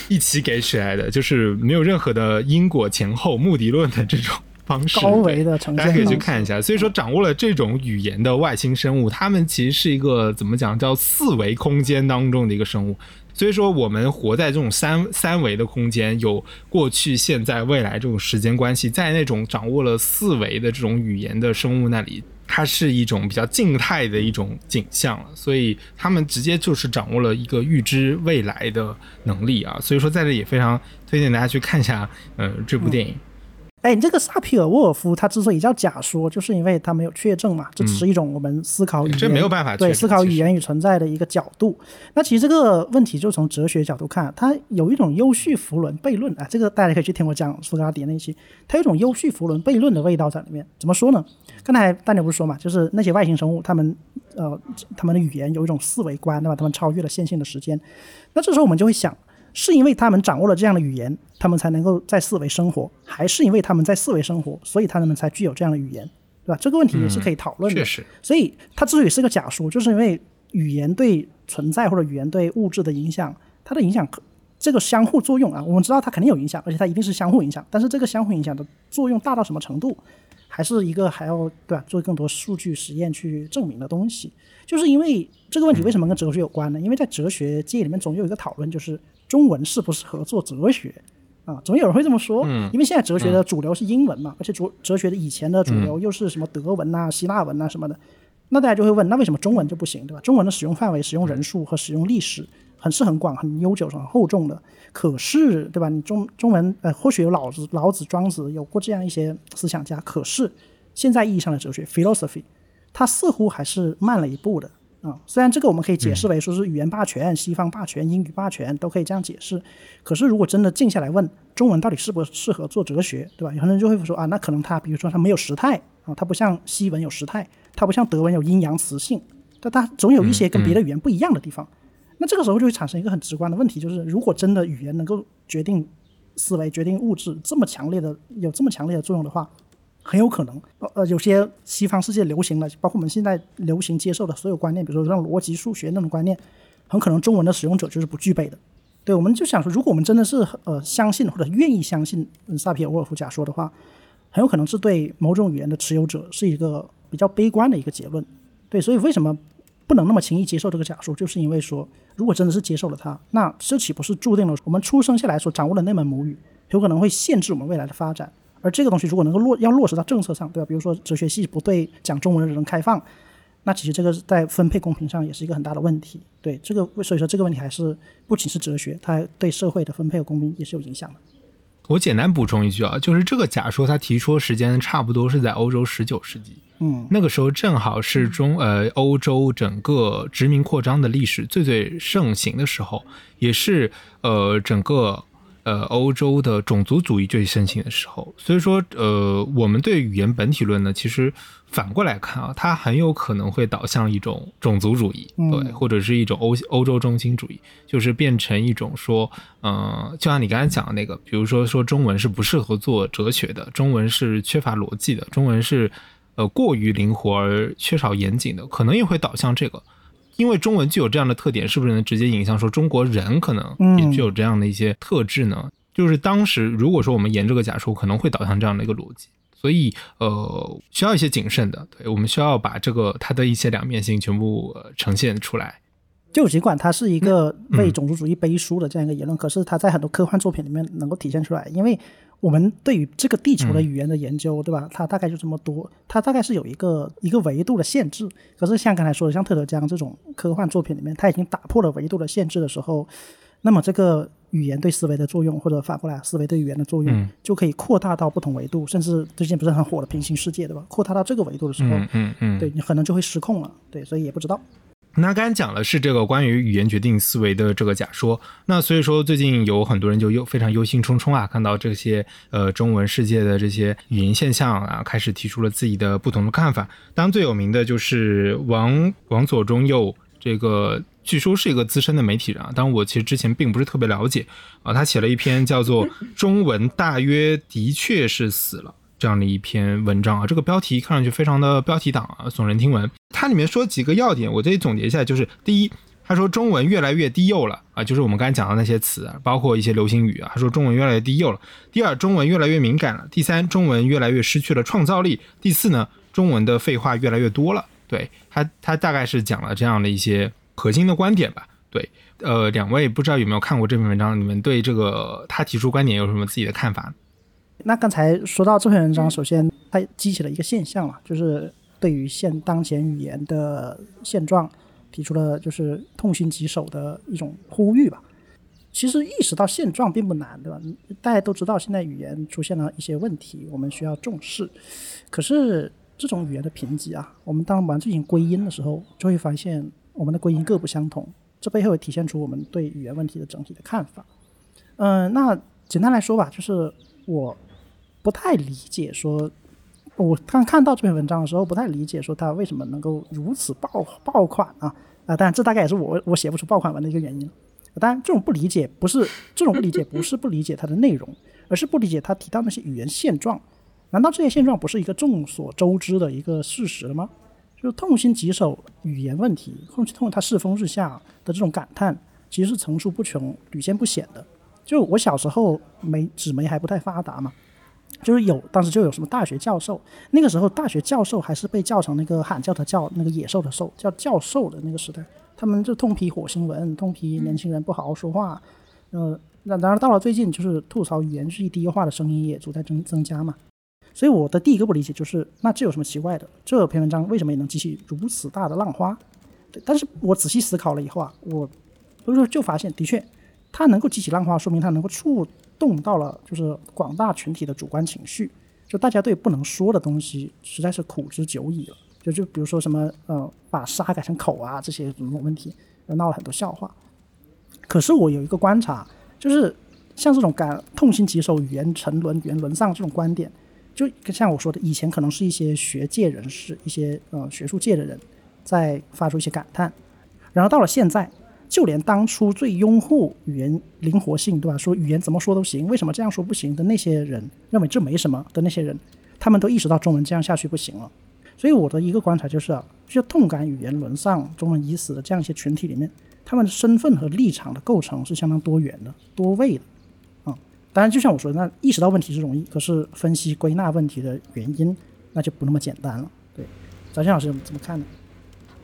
一起给起来的，就是没有任何的因果前后目的论的这种方式，高维的呈现，大家可以去看一下。所以说，掌握了这种语言的外星生物，他们其实是一个怎么讲，叫四维空间当中的一个生物。所以说，我们活在这种三三维的空间，有过去、现在、未来这种时间关系，在那种掌握了四维的这种语言的生物那里。它是一种比较静态的一种景象，所以他们直接就是掌握了一个预知未来的能力啊，所以说在这也非常推荐大家去看一下，呃，这部电影。哎，你这个萨皮尔沃尔夫，他之所以叫假说，就是因为他没有确证嘛，这只是一种我们思考语言，这没有办法对思考语言与存在的一个角度。那其实这个问题就从哲学角度看，它有一种优序弗伦悖论啊，这个大家可以去听我讲苏格拉底那期，它有一种优序弗伦悖论的味道在里面。怎么说呢？刚才大家不是说嘛，就是那些外星生物，他们呃，他们的语言有一种四维观，对吧？他们超越了线性的时间。那这时候我们就会想，是因为他们掌握了这样的语言，他们才能够在四维生活，还是因为他们在四维生活，所以他们才具有这样的语言，对吧？这个问题也是可以讨论的。确实，所以它之所以是个假说，就是因为语言对存在或者语言对物质的影响，它的影响可这个相互作用啊，我们知道它肯定有影响，而且它一定是相互影响。但是这个相互影响的作用大到什么程度，还是一个还要对吧？做更多数据实验去证明的东西。就是因为这个问题为什么跟哲学有关呢？因为在哲学界里面总有一个讨论，就是中文适不适合做哲学啊？总有人会这么说。因为现在哲学的主流是英文嘛，而且哲哲学的以前的主流又是什么德文呐、希腊文呐什么的。那大家就会问，那为什么中文就不行，对吧？中文的使用范围、使用人数和使用历史很是很广、很悠久、很厚重的。可是，对吧？你中中文呃，或许有老子、老子、庄子有过这样一些思想家，可是现在意义上的哲学 （philosophy）。它似乎还是慢了一步的啊。虽然这个我们可以解释为说是语言霸权、西方霸权、英语霸权都可以这样解释，可是如果真的静下来问中文到底适不适合做哲学，对吧？有人就会说啊，那可能它比如说它没有时态啊，它不像西文有时态，它不像德文有阴阳词性，但它总有一些跟别的语言不一样的地方。那这个时候就会产生一个很直观的问题，就是如果真的语言能够决定思维、决定物质这么强烈的有这么强烈的作用的话。很有可能，呃，有些西方世界流行的，包括我们现在流行接受的所有观念，比如说像逻辑数学那种观念，很可能中文的使用者就是不具备的。对，我们就想说，如果我们真的是呃相信或者愿意相信萨皮尔沃尔夫假说的话，很有可能是对某种语言的持有者是一个比较悲观的一个结论。对，所以为什么不能那么轻易接受这个假说，就是因为说，如果真的是接受了它，那这岂不是注定了我们出生下来所掌握的那门母语，有可能会限制我们未来的发展？而这个东西如果能够落要落实到政策上，对吧？比如说哲学系不对讲中文的人开放，那其实这个在分配公平上也是一个很大的问题。对这个，所以说这个问题还是不仅是哲学，它对社会的分配和公平也是有影响的。我简单补充一句啊，就是这个假说他提出时间差不多是在欧洲十九世纪，嗯，那个时候正好是中呃欧洲整个殖民扩张的历史最最盛行的时候，也是呃整个。呃，欧洲的种族主义最盛行的时候，所以说，呃，我们对语言本体论呢，其实反过来看啊，它很有可能会导向一种种族主义，对，或者是一种欧欧洲中心主义，就是变成一种说，嗯，就像你刚才讲的那个，比如说说中文是不适合做哲学的，中文是缺乏逻辑的，中文是呃过于灵活而缺少严谨的，可能也会导向这个。因为中文具有这样的特点，是不是能直接影响说中国人可能也具有这样的一些特质呢？就是当时如果说我们沿这个假说，可能会导向这样的一个逻辑，所以呃需要一些谨慎的，对我们需要把这个它的一些两面性全部呈现出来。就尽管它是一个为种族主义背书的这样一个言论，可是它在很多科幻作品里面能够体现出来，因为。我们对于这个地球的语言的研究，对吧？它大概就这么多，它大概是有一个一个维度的限制。可是像刚才说的，像特德·江这种科幻作品里面，它已经打破了维度的限制的时候，那么这个语言对思维的作用，或者反过来思维对语言的作用，就可以扩大到不同维度，甚至最近不是很火的平行世界，对吧？扩大到这个维度的时候，嗯嗯，对你可能就会失控了，对，所以也不知道。那刚才讲的是这个关于语言决定思维的这个假说，那所以说最近有很多人就忧非常忧心忡忡啊，看到这些呃中文世界的这些语言现象啊，开始提出了自己的不同的看法。当然最有名的就是王王左中右，这个据说是一个资深的媒体人啊，但我其实之前并不是特别了解啊，他写了一篇叫做《中文大约的确是死了》。这样的一篇文章啊，这个标题看上去非常的标题党啊，耸人听闻。它里面说几个要点，我这里总结一下，就是第一，他说中文越来越低幼了啊，就是我们刚才讲的那些词，包括一些流行语啊，他说中文越来越低幼了。第二，中文越来越敏感了。第三，中文越来越失去了创造力。第四呢，中文的废话越来越多了。对他，他大概是讲了这样的一些核心的观点吧。对，呃，两位不知道有没有看过这篇文章，你们对这个他提出观点有什么自己的看法？那刚才说到这篇文章，首先它激起了一个现象了，就是对于现当前语言的现状提出了就是痛心疾首的一种呼吁吧。其实意识到现状并不难，对吧？大家都知道现在语言出现了一些问题，我们需要重视。可是这种语言的贫瘠啊，我们当我们进行归因的时候，就会发现我们的归因各不相同，这背后也体现出我们对语言问题的整体的看法。嗯，那简单来说吧，就是我。不太理解，说我刚看到这篇文章的时候，不太理解说他为什么能够如此爆爆款啊啊！当然，这大概也是我我写不出爆款文的一个原因当然，这种不理解不是这种不理解不是不理解它的内容，而是不理解他提到那些语言现状。难道这些现状不是一个众所周知的一个事实了吗？就痛心疾首语言问题，痛痛他世风日下的这种感叹，其实是层出不穷、屡见不鲜的。就我小时候媒纸媒还不太发达嘛，就是有当时就有什么大学教授，那个时候大学教授还是被叫成那个喊叫的叫那个野兽的兽，叫教授的那个时代，他们就痛批火星文，痛批年轻人不好好说话。呃，那当然到了最近，就是吐槽语言日益低化的声音也逐在增增加嘛。所以我的第一个不理解就是，那这有什么奇怪的？这篇文章为什么也能激起如此大的浪花？但是我仔细思考了以后啊，我所以说就发现，的确，它能够激起浪花，说明它能够触动到了就是广大群体的主观情绪，就大家对不能说的东西实在是苦之久矣了。就就比如说什么呃，把沙改成口啊这些种种问题，闹了很多笑话。可是我有一个观察，就是像这种感痛心疾首、语言沉沦、语言沦丧这种观点。就像我说的，以前可能是一些学界人士、一些呃学术界的人在发出一些感叹，然后到了现在，就连当初最拥护语言灵活性，对吧？说语言怎么说都行，为什么这样说不行的那些人，认为这没什么的那些人，他们都意识到中文这样下去不行了。所以我的一个观察就是啊，就痛感语言沦丧、中文已死的这样一些群体里面，他们的身份和立场的构成是相当多元的、多位的啊。当然，就像我说的，那意识到问题是容易，可是分析归纳问题的原因，那就不那么简单了。对，翟健老师怎么看呢？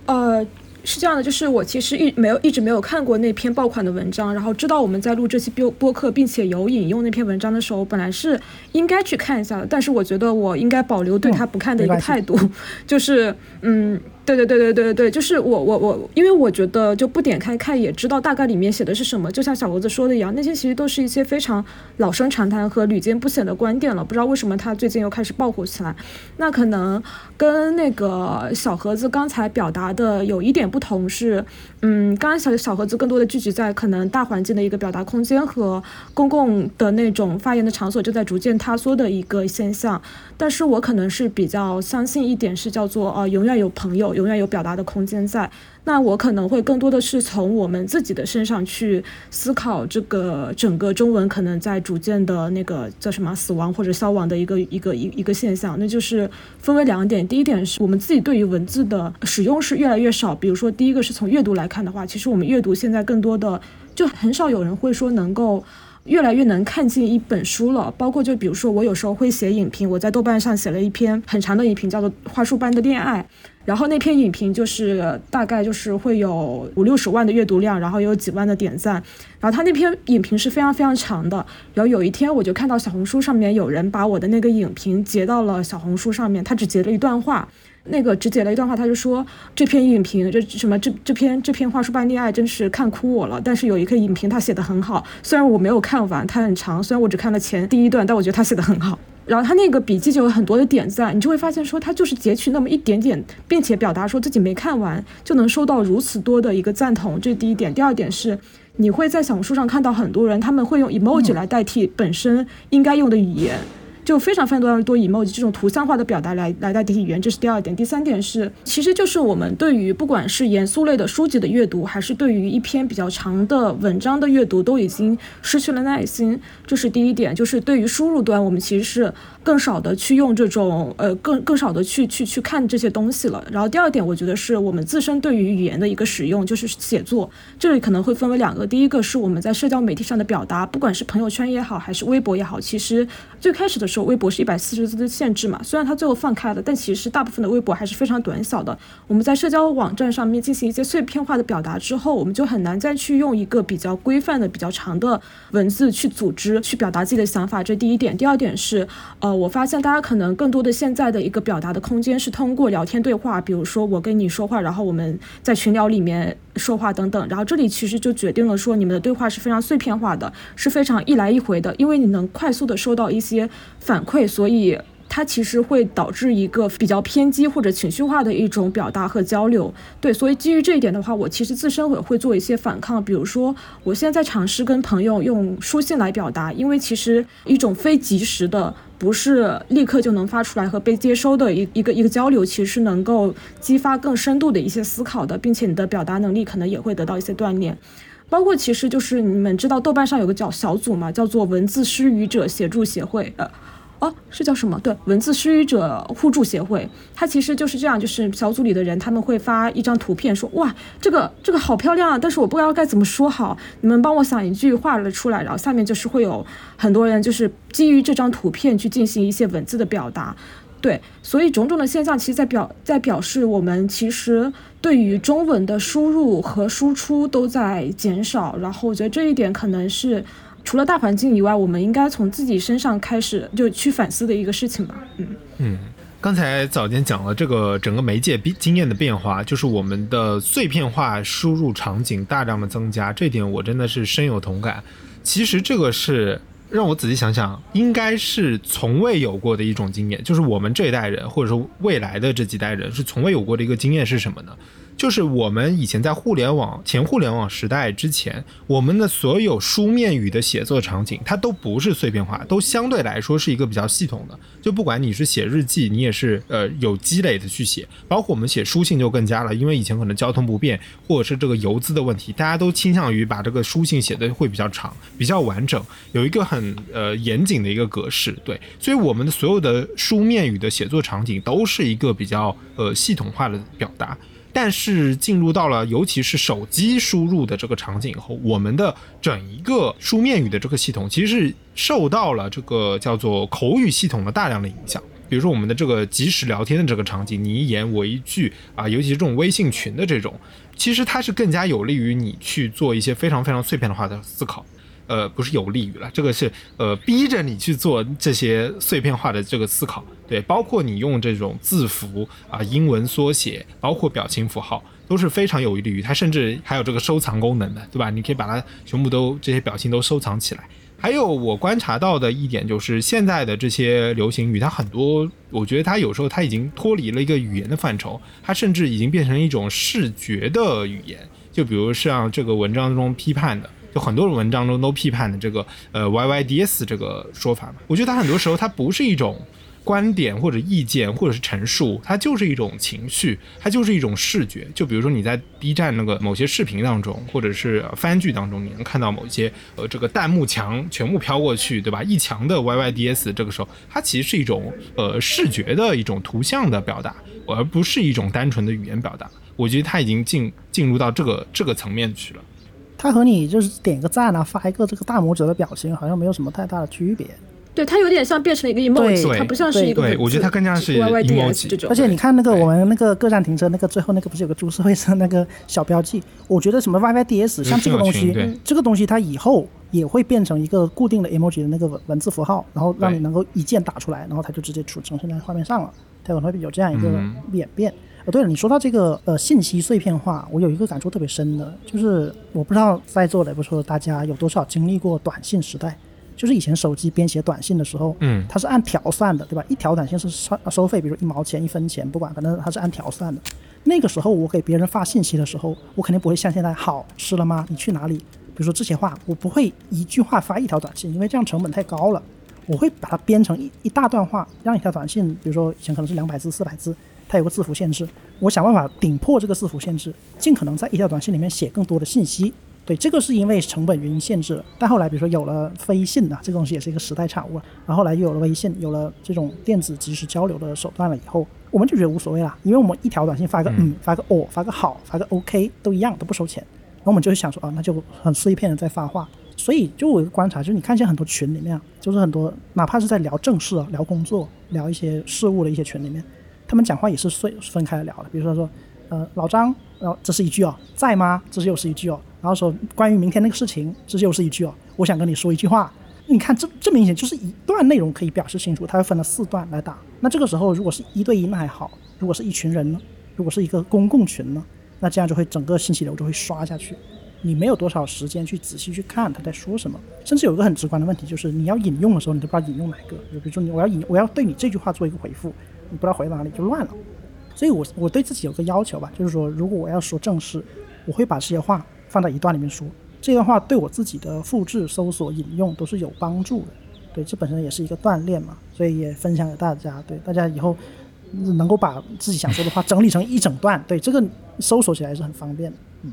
呃，是这样的，就是我其实一没有一直没有看过那篇爆款的文章，然后知道我们在录这期播播客，并且有引用那篇文章的时候，本来是应该去看一下的，但是我觉得我应该保留对他不看的一个态度，就是嗯。对对对对对对对，就是我我我，因为我觉得就不点开看也知道大概里面写的是什么，就像小猴子说的一样，那些其实都是一些非常老生常谈和屡见不鲜的观点了。不知道为什么他最近又开始爆火起来，那可能跟那个小盒子刚才表达的有一点不同是，嗯，刚刚小小盒子更多的聚集在可能大环境的一个表达空间和公共的那种发言的场所正在逐渐塌缩的一个现象，但是我可能是比较相信一点是叫做呃永远有朋友。永远有表达的空间在，那我可能会更多的是从我们自己的身上去思考这个整个中文可能在逐渐的那个叫什么死亡或者消亡的一个一个一一个现象，那就是分为两点，第一点是我们自己对于文字的使用是越来越少，比如说第一个是从阅读来看的话，其实我们阅读现在更多的就很少有人会说能够。越来越能看进一本书了，包括就比如说我有时候会写影评，我在豆瓣上写了一篇很长的影评，叫做《花束般的恋爱》，然后那篇影评就是大概就是会有五六十万的阅读量，然后也有几万的点赞，然后他那篇影评是非常非常长的，然后有一天我就看到小红书上面有人把我的那个影评截到了小红书上面，他只截了一段话。那个只截了一段话，他就说这篇影评这什么这这篇这篇话术般恋爱真是看哭我了。但是有一个影评他写的很好，虽然我没有看完，它很长，虽然我只看了前第一段，但我觉得他写的很好。然后他那个笔记就有很多的点赞，你就会发现说他就是截取那么一点点，并且表达说自己没看完，就能收到如此多的一个赞同，这是第一点。第二点是你会在小红书上看到很多人，他们会用 emoji 来代替本身应该用的语言。就非常非常多多 emoji 这种图像化的表达来来代替语言，这是第二点。第三点是，其实就是我们对于不管是严肃类的书籍的阅读，还是对于一篇比较长的文章的阅读，都已经失去了耐心。这是第一点，就是对于输入端，我们其实是。更少的去用这种呃更更少的去去去看这些东西了。然后第二点，我觉得是我们自身对于语言的一个使用，就是写作。这里可能会分为两个，第一个是我们在社交媒体上的表达，不管是朋友圈也好，还是微博也好。其实最开始的时候，微博是一百四十字的限制嘛，虽然它最后放开了，但其实大部分的微博还是非常短小的。我们在社交网站上面进行一些碎片化的表达之后，我们就很难再去用一个比较规范的、比较长的文字去组织、去表达自己的想法。这第一点。第二点是，呃。我发现大家可能更多的现在的一个表达的空间是通过聊天对话，比如说我跟你说话，然后我们在群聊里面说话等等，然后这里其实就决定了说你们的对话是非常碎片化的，是非常一来一回的，因为你能快速的收到一些反馈，所以。它其实会导致一个比较偏激或者情绪化的一种表达和交流，对，所以基于这一点的话，我其实自身也会做一些反抗，比如说我现在在尝试跟朋友用书信来表达，因为其实一种非即时的，不是立刻就能发出来和被接收的一一个一个交流，其实能够激发更深度的一些思考的，并且你的表达能力可能也会得到一些锻炼。包括其实就是你们知道豆瓣上有个叫小组嘛，叫做文字失语者协助协会，呃。哦，是叫什么？对，文字失语者互助协会，它其实就是这样，就是小组里的人他们会发一张图片，说哇，这个这个好漂亮啊，但是我不知道该怎么说好，你们帮我想一句话了出来，然后下面就是会有很多人就是基于这张图片去进行一些文字的表达，对，所以种种的现象，其实在表在表示我们其实对于中文的输入和输出都在减少，然后我觉得这一点可能是。除了大环境以外，我们应该从自己身上开始就去反思的一个事情吧。嗯嗯，刚才早间讲了这个整个媒介经验的变化，就是我们的碎片化输入场景大量的增加，这点我真的是深有同感。其实这个是让我仔细想想，应该是从未有过的一种经验，就是我们这一代人或者说未来的这几代人是从未有过的一个经验是什么呢？就是我们以前在互联网前互联网时代之前，我们的所有书面语的写作场景，它都不是碎片化，都相对来说是一个比较系统的。就不管你是写日记，你也是呃有积累的去写，包括我们写书信就更加了，因为以前可能交通不便，或者是这个邮资的问题，大家都倾向于把这个书信写的会比较长、比较完整，有一个很呃严谨的一个格式。对，所以我们的所有的书面语的写作场景都是一个比较呃系统化的表达。但是进入到了尤其是手机输入的这个场景以后，我们的整一个书面语的这个系统其实是受到了这个叫做口语系统的大量的影响。比如说我们的这个即时聊天的这个场景，你一言我一句啊，尤其是这种微信群的这种，其实它是更加有利于你去做一些非常非常碎片化的思考。呃，不是有利于了，这个是呃逼着你去做这些碎片化的这个思考，对，包括你用这种字符啊、英文缩写，包括表情符号，都是非常有利于它，甚至还有这个收藏功能的，对吧？你可以把它全部都这些表情都收藏起来。还有我观察到的一点就是，现在的这些流行语，它很多，我觉得它有时候它已经脱离了一个语言的范畴，它甚至已经变成一种视觉的语言。就比如像这个文章中批判的。就很多文章中都批判的这个呃 YYDS 这个说法嘛，我觉得它很多时候它不是一种观点或者意见或者是陈述，它就是一种情绪，它就是一种视觉。就比如说你在 B 站那个某些视频当中，或者是番剧当中，你能看到某些呃这个弹幕墙全部飘过去，对吧？一墙的 YYDS，这个时候它其实是一种呃视觉的一种图像的表达，而不是一种单纯的语言表达。我觉得它已经进进入到这个这个层面去了。它和你就是点个赞啊，发一个这个大拇指的表情，好像没有什么太大的区别。对，它有点像变成了一个 emoji，它不像是一个。对，我觉得它更像是 emoji 这种。而且你看那个我们那个各站停车那个最后那个不是有个株式会社那个小标记？我觉得什么 YYDS 像这个东西，这个东西它以后也会变成一个固定的 emoji 的那个文文字符号，然后让你能够一键打出来，然后它就直接出呈现在画面上了。它可能会有这样一个演变。哦，对了，你说到这个呃信息碎片化，我有一个感触特别深的，就是我不知道在座的不说大家有多少经历过短信时代，就是以前手机编写短信的时候，嗯，它是按条算的，对吧？一条短信是收收费，比如一毛钱、一分钱，不管，反正它是按条算的。那个时候我给别人发信息的时候，我肯定不会像现在好吃了吗？你去哪里？比如说这些话，我不会一句话发一条短信，因为这样成本太高了。我会把它编成一一大段话，让一条短信，比如说以前可能是两百字、四百字。它有个字符限制，我想办法顶破这个字符限制，尽可能在一条短信里面写更多的信息。对，这个是因为成本原因限制了。但后来，比如说有了飞信啊，这个东西也是一个时代产物。然后来又有了微信，有了这种电子即时交流的手段了以后，我们就觉得无所谓了，因为我们一条短信发个嗯，发个哦，发个好，发个 OK 都一样，都不收钱。然后我们就会想说啊，那就很碎片的在发话。所以就我一个观察，就是你看现在很多群里面，就是很多哪怕是在聊正事啊、聊工作、聊一些事务的一些群里面。他们讲话也是碎分开来聊的，比如说说，呃，老张，然后这是一句哦，在吗？这是又是一句哦，然后说关于明天那个事情，这又是一句哦，我想跟你说一句话。你看这这明显就是一段内容可以表示清楚，它分了四段来打。那这个时候如果是一对一那还好，如果是一群人呢？如果是一个公共群呢？那这样就会整个信息流就会刷下去，你没有多少时间去仔细去看他在说什么。甚至有一个很直观的问题，就是你要引用的时候，你都不知道引用哪个。就比如说你我要引我要对你这句话做一个回复。你不知道回哪里就乱了，所以我我对自己有个要求吧，就是说如果我要说正事，我会把这些话放在一段里面说，这段话对我自己的复制、搜索、引用都是有帮助的。对，这本身也是一个锻炼嘛，所以也分享给大家。对，大家以后能够把自己想说的话整理成一整段，对这个搜索起来是很方便的。嗯，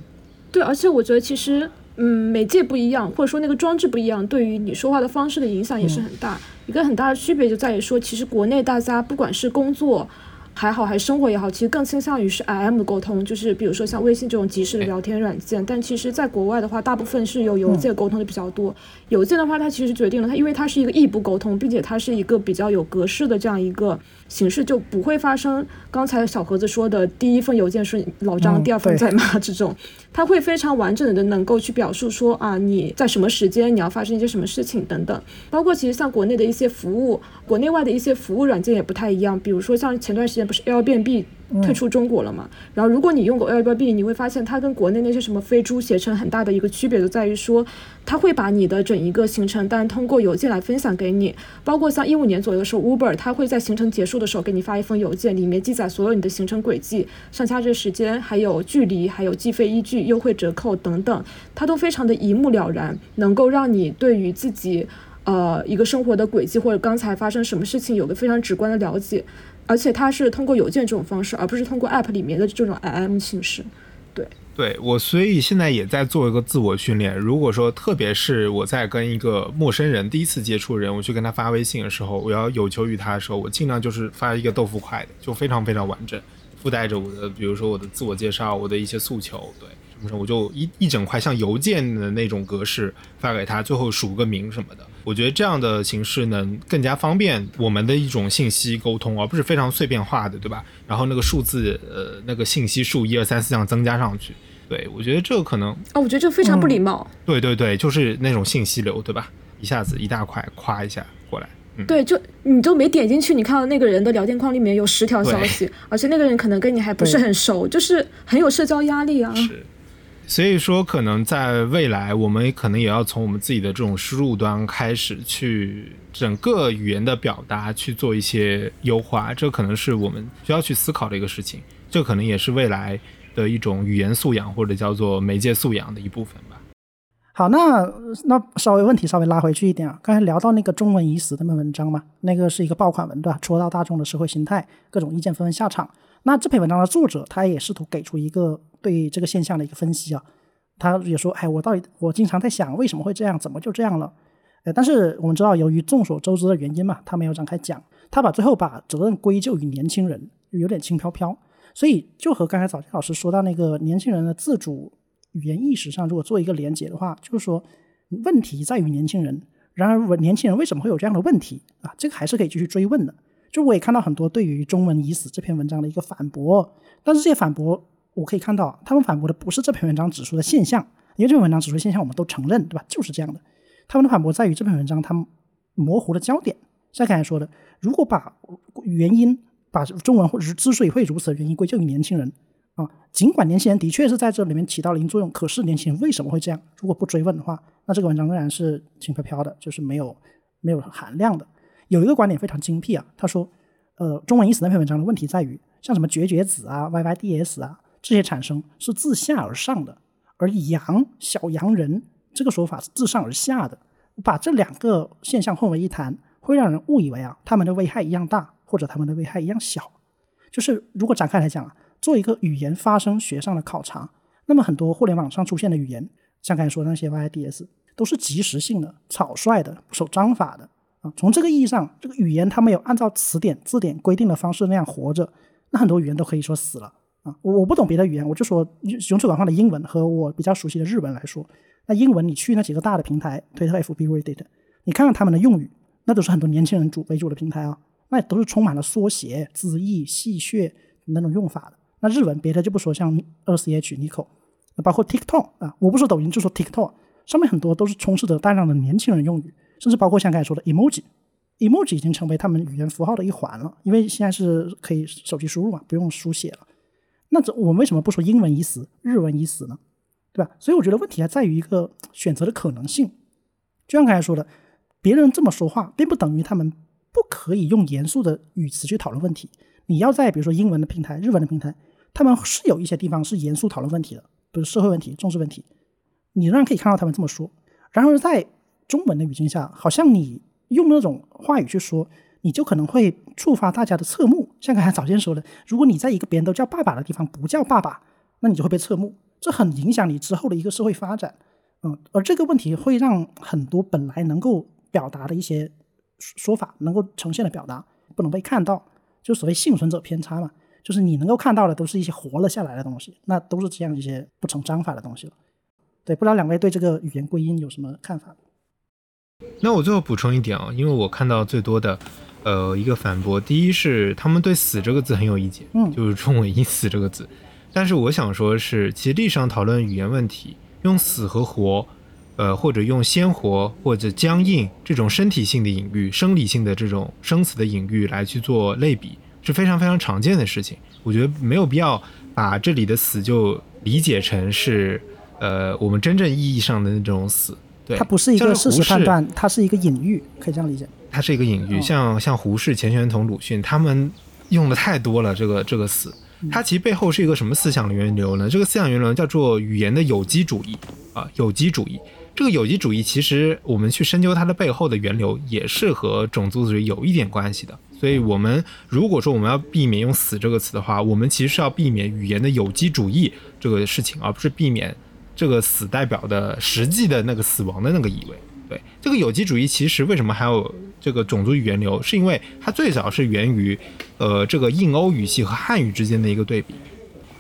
对，而且我觉得其实嗯，媒介不一样，或者说那个装置不一样，对于你说话的方式的影响也是很大。一个很大的区别就在于说，其实国内大家不管是工作。还好，还是生活也好，其实更倾向于是 I M 的沟通，就是比如说像微信这种即时的聊天软件。但其实，在国外的话，大部分是有邮件沟通的比较多。邮件的话，它其实决定了它，因为它是一个异步沟通，并且它是一个比较有格式的这样一个形式，就不会发生刚才小盒子说的第一份邮件是老张，第二份在骂 这种。它会非常完整的能够去表述说啊，你在什么时间你要发生一些什么事情等等。包括其实像国内的一些服务，国内外的一些服务软件也不太一样。比如说像前段时间不是 Airbnb 退出中国了嘛？然后如果你用过 Airbnb，你会发现它跟国内那些什么飞猪、携程很大的一个区别就在于说，它会把你的整一个行程单通过邮件来分享给你。包括像一五年左右的时候，Uber 它会在行程结束的时候给你发一封邮件，里面记载所有你的行程轨迹、上下车时间、还有距离、还有计费依据。优惠折扣等等，它都非常的一目了然，能够让你对于自己呃一个生活的轨迹或者刚才发生什么事情有个非常直观的了解，而且它是通过邮件这种方式，而不是通过 App 里面的这种 IM 形式。对，对我所以现在也在做一个自我训练。如果说特别是我在跟一个陌生人第一次接触人，我去跟他发微信的时候，我要有求于他的时候，我尽量就是发一个豆腐块的，就非常非常完整，附带着我的比如说我的自我介绍，我的一些诉求，对。什么什么我就一一整块像邮件的那种格式发给他，最后署个名什么的。我觉得这样的形式能更加方便我们的一种信息沟通，而不是非常碎片化的，对吧？然后那个数字，呃，那个信息数一二三四这样增加上去。对我觉得这个可能啊，我觉得这非常不礼貌。对对对，就是那种信息流，对吧？一下子一大块，夸一下过来。对，就你都没点进去，你看到那个人的聊天框里面有十条消息，而且那个人可能跟你还不是很熟，就是很有社交压力啊。是。所以说，可能在未来，我们可能也要从我们自己的这种输入端开始，去整个语言的表达去做一些优化。这可能是我们需要去思考的一个事情。这可能也是未来的一种语言素养，或者叫做媒介素养的一部分吧。好，那那稍微问题稍微拉回去一点啊，刚才聊到那个中文已死那篇文章嘛，那个是一个爆款文对吧？戳到大众的社会心态，各种意见纷纷下场。那这篇文章的作者他也试图给出一个。对这个现象的一个分析啊，他也说，哎，我到底我经常在想，为什么会这样？怎么就这样了？呃，但是我们知道，由于众所周知的原因嘛，他没有展开讲，他把最后把责任归咎于年轻人，有点轻飘飘。所以就和刚才早期老师说到那个年轻人的自主语言意识上，如果做一个连接的话，就是说问题在于年轻人。然而，年轻人为什么会有这样的问题啊？这个还是可以继续追问的。就我也看到很多对于中文已死这篇文章的一个反驳，但是这些反驳。我可以看到，他们反驳的不是这篇文章指出的现象，因为这篇文章指出的现象我们都承认，对吧？就是这样的。他们的反驳在于这篇文章他们模糊了焦点。像刚才说的，如果把原因把中文或者是之所以会如此的原因归咎于年轻人啊，尽管年轻人的确是在这里面起到了一定作用，可是年轻人为什么会这样？如果不追问的话，那这个文章仍然是轻飘飘的，就是没有没有含量的。有一个观点非常精辟啊，他说，呃，中文意思那篇文章的问题在于，像什么绝绝子啊、YYDS 啊。这些产生是自下而上的，而洋小洋人这个说法是自上而下的。把这两个现象混为一谈，会让人误以为啊，他们的危害一样大，或者他们的危害一样小。就是如果展开来讲啊，做一个语言发生学上的考察，那么很多互联网上出现的语言，像刚才说的那些 YYDS，都是即时性的、草率的、不守章法的啊。从这个意义上，这个语言它没有按照词典字典规定的方式那样活着，那很多语言都可以说死了。啊，我我不懂别的语言，我就说用最广泛的英文和我比较熟悉的日文来说。那英文你去那几个大的平台，推特、FB、Reddit，你看看他们的用语，那都是很多年轻人主为主的平台啊，那都是充满了缩写、字义、戏谑那种用法的。那日文别的就不说，像二 C H、Nico，包括 TikTok 啊，我不说抖音，就说 TikTok，上面很多都是充斥着大量的年轻人用语，甚至包括像刚才说的 emoji，emoji 已经成为他们语言符号的一环了，因为现在是可以手机输入嘛，不用书写了。那这我们为什么不说英文已死，日文已死呢？对吧？所以我觉得问题还在于一个选择的可能性。就像刚才说的，别人这么说话，并不等于他们不可以用严肃的语词去讨论问题。你要在比如说英文的平台、日文的平台，他们是有一些地方是严肃讨论问题的，比如社会问题、政治问题，你仍然可以看到他们这么说。然而在中文的语境下，好像你用那种话语去说。你就可能会触发大家的侧目，像刚才早先说的，如果你在一个别人都叫爸爸的地方不叫爸爸，那你就会被侧目，这很影响你之后的一个社会发展嗯，而这个问题会让很多本来能够表达的一些说法，能够呈现的表达不能被看到，就所谓幸存者偏差嘛，就是你能够看到的都是一些活了下来的东西，那都是这样一些不成章法的东西了。对，不知道两位对这个语言归因有什么看法？那我最后补充一点啊，因为我看到最多的，呃，一个反驳，第一是他们对“死”这个字很有意见，嗯就是中文音“死”这个字。但是我想说的是，其实历史上讨论语言问题，用“死”和“活”，呃，或者用鲜活或者僵硬这种身体性的隐喻、生理性的这种生死的隐喻来去做类比，是非常非常常见的事情。我觉得没有必要把这里的“死”就理解成是，呃，我们真正意义上的那种死。对，它不是一个事实判断，它是一个隐喻，可以这样理解。它是一个隐喻，哦像像胡适、钱玄同、鲁迅他们用的太多了，这个这个死，嗯它其实背后是一个什么思想的源流呢？这个思想源流叫做语言的有机主义啊，有机主义。这个有机主义其实我们去深究它的背后的源流，也是和种族主义有一点关系的。所以，我们如果说我们要避免用“死”这个词的话，我们其实是要避免语言的有机主义这个事情，而不是避免这个“死”代表的实际的那个死亡的那个意味。对这个有机主义，其实为什么还有这个种族语言流，是因为它最早是源于，呃，这个印欧语系和汉语之间的一个对比。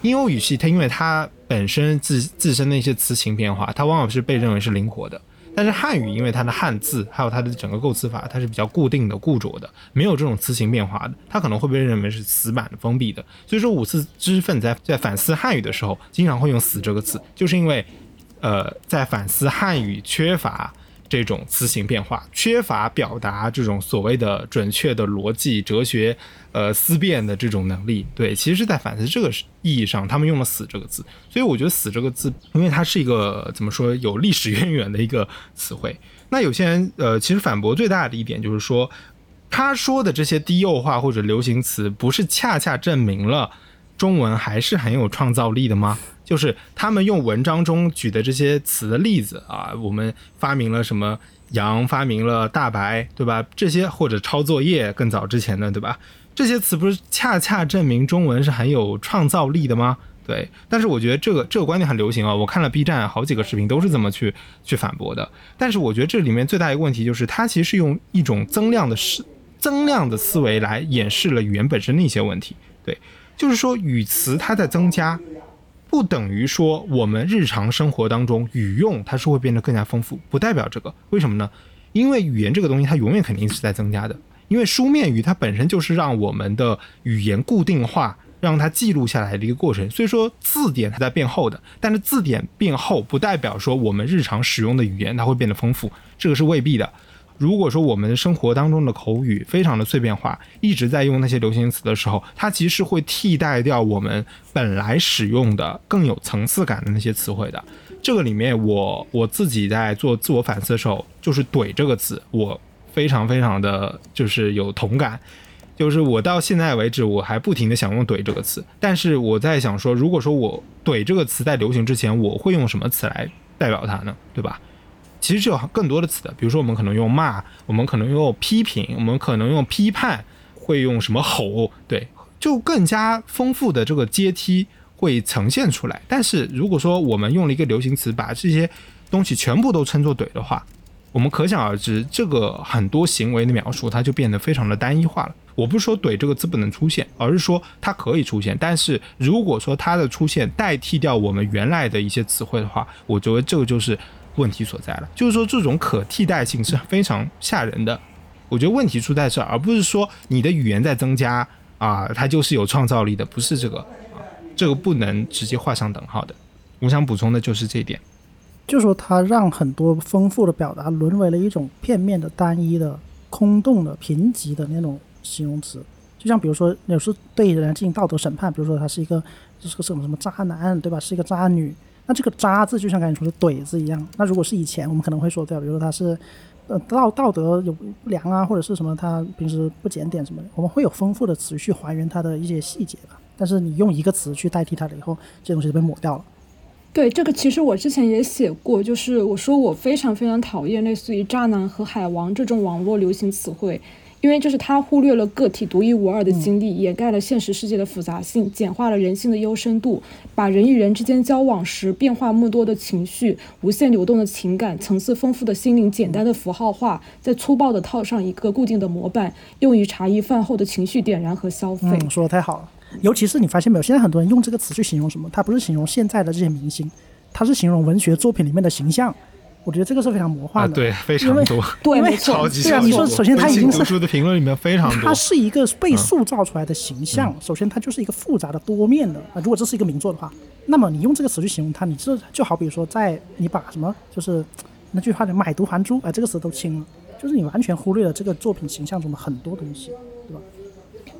印欧语系它因为它本身自自身的一些词形变化，它往往是被认为是灵活的。但是汉语因为它的汉字还有它的整个构词法，它是比较固定的、固着的，没有这种词形变化的，它可能会被认为是死板的、封闭的。所以说，五四知识分子在在反思汉语的时候，经常会用“死”这个词，就是因为，呃，在反思汉语缺乏这种词形变化，缺乏表达这种所谓的准确的逻辑、哲学、呃思辨的这种能力。对，其实是在反思这个意义上，他们用了“死”这个字。所以我觉得“死”这个字，因为它是一个怎么说有历史渊源的一个词汇。那有些人呃，其实反驳最大的一点就是说，他说的这些低幼化或者流行词，不是恰恰证明了中文还是很有创造力的吗？就是他们用文章中举的这些词的例子啊，我们发明了什么羊，发明了大白，对吧？这些或者抄作业更早之前的，对吧？这些词不是恰恰证明中文是很有创造力的吗？对，但是我觉得这个这个观点很流行啊，我看了 B 站好几个视频都是这么去去反驳的。但是我觉得这里面最大一个问题就是，它其实是用一种增量的思增量的思维来掩饰了语言本身的一些问题。对，就是说语词它在增加，不等于说我们日常生活当中语用它是会变得更加丰富，不代表这个。为什么呢？因为语言这个东西它永远肯定是在增加的，因为书面语它本身就是让我们的语言固定化。让它记录下来的一个过程，所以说字典它在变厚的，但是字典变厚不代表说我们日常使用的语言它会变得丰富，这个是未必的。如果说我们生活当中的口语非常的碎片化，一直在用那些流行词的时候，它其实会替代掉我们本来使用的更有层次感的那些词汇的。这个里面我我自己在做自我反思的时候，就是“怼”这个词，我非常非常的就是有同感。就是我到现在为止，我还不停的想用“怼”这个词，但是我在想说，如果说我“怼”这个词在流行之前，我会用什么词来代表它呢？对吧？其实是有更多的词的，比如说我们可能用骂，我们可能用批评，我们可能用批判，会用什么吼，对，就更加丰富的这个阶梯会呈现出来。但是如果说我们用了一个流行词，把这些东西全部都称作“怼”的话，我们可想而知，这个很多行为的描述，它就变得非常的单一化了。我不是说“怼”这个字不能出现，而是说它可以出现。但是如果说它的出现代替掉我们原来的一些词汇的话，我觉得这个就是问题所在了。就是说这种可替代性是非常吓人的。我觉得问题出在这儿，而不是说你的语言在增加啊，它就是有创造力的，不是这个啊，这个不能直接画上等号的。我想补充的就是这一点。就说它让很多丰富的表达沦为了一种片面的、单一的、空洞的、贫瘠的那种形容词。就像比如说，有时候对人进行道德审判，比如说他是一个是个什么什么渣男，对吧？是一个渣女。那这个“渣”字就像刚才说的“怼”字一样。那如果是以前，我们可能会说，对吧？比如说他是呃道道德有不良啊，或者是什么他平时不检点什么的，我们会有丰富的词去还原他的一些细节吧。但是你用一个词去代替它了以后，这东西就被抹掉了。对这个，其实我之前也写过，就是我说我非常非常讨厌类似于“渣男”和“海王”这种网络流行词汇，因为就是他忽略了个体独一无二的经历，掩盖了现实世界的复杂性，简化了人性的幽深度，把人与人之间交往时变化莫多的情绪、无限流动的情感、层次丰富的心灵简单的符号化，再粗暴的套上一个固定的模板，用于茶余饭后的情绪点燃和消费。嗯，说的太好了。尤其是你发现没有，现在很多人用这个词去形容什么，他不是形容现在的这些明星，他是形容文学作品里面的形象。我觉得这个是非常魔幻的，对，非常多，对，因为超级对啊，你说首先它已经是读书的评论里面非常多，它是一个被塑造出来的形象。首先，它就是一个复杂的、多面的啊。如果这是一个名作的话，那么你用这个词去形容它，你这就好比说，在你把什么就是那句话的“买椟还珠”哎，这个词都清了，就是你完全忽略了这个作品形象中的很多东西，对吧？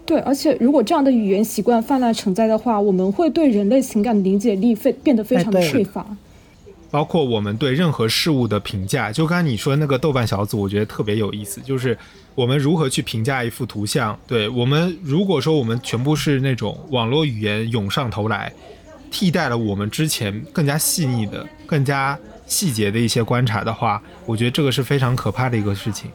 对，而且如果这样的语言习惯泛滥成灾的话，我们会对人类情感的理解力非变得非常的匮乏。包括我们对任何事物的评价，就刚才你说那个豆瓣小组，我觉得特别有意思，就是我们如何去评价一幅图像。对我们，如果说我们全部是那种网络语言涌上头来，替代了我们之前更加细腻的、更加细节的一些观察的话，我觉得这个是非常可怕的一个事情。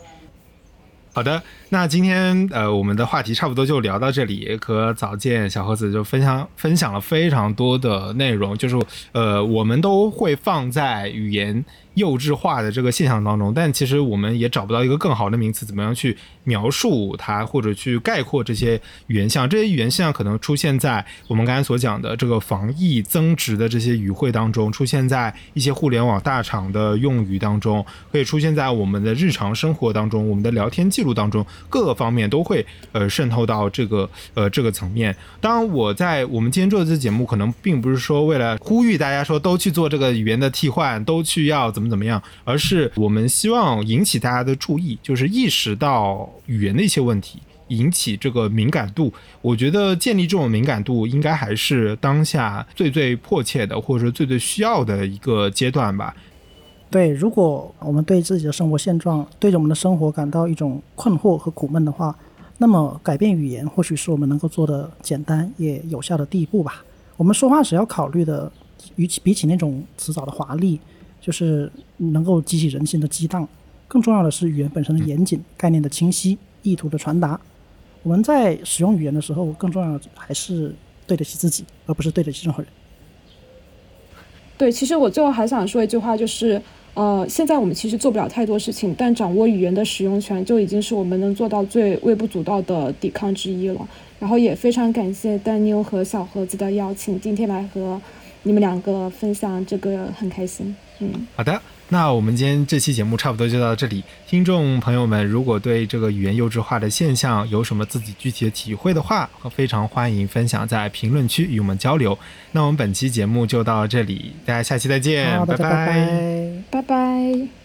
好的，那今天呃，我们的话题差不多就聊到这里，和早见小盒子就分享分享了非常多的内容，就是呃，我们都会放在语言。幼稚化的这个现象当中，但其实我们也找不到一个更好的名词，怎么样去描述它，或者去概括这些语言像？这些语言像可能出现在我们刚才所讲的这个防疫增值的这些语汇当中，出现在一些互联网大厂的用语当中，可以出现在我们的日常生活当中，我们的聊天记录当中，各个方面都会呃渗透到这个呃这个层面。当然，我在我们今天做的这节目，可能并不是说为了呼吁大家说都去做这个语言的替换，都去要。怎么怎么样？而是我们希望引起大家的注意，就是意识到语言的一些问题，引起这个敏感度。我觉得建立这种敏感度，应该还是当下最最迫切的，或者说最最需要的一个阶段吧。对，如果我们对自己的生活现状，对着我们的生活感到一种困惑和苦闷的话，那么改变语言，或许是我们能够做的简单也有效的第一步吧。我们说话时要考虑的，与其比起那种辞藻的华丽。就是能够激起人心的激荡，更重要的是语言本身的严谨、概念的清晰、意图的传达。我们在使用语言的时候，更重要的还是对得起自己，而不是对得起任何人。对，其实我最后还想说一句话，就是呃，现在我们其实做不了太多事情，但掌握语言的使用权就已经是我们能做到最微不足道的抵抗之一了。然后也非常感谢丹妞和小盒子的邀请，今天来和你们两个分享这个，很开心。嗯，好的，那我们今天这期节目差不多就到这里。听众朋友们，如果对这个语言幼稚化的现象有什么自己具体的体会的话，非常欢迎分享在评论区与我们交流。那我们本期节目就到这里，大家下期再见，拜拜，拜拜。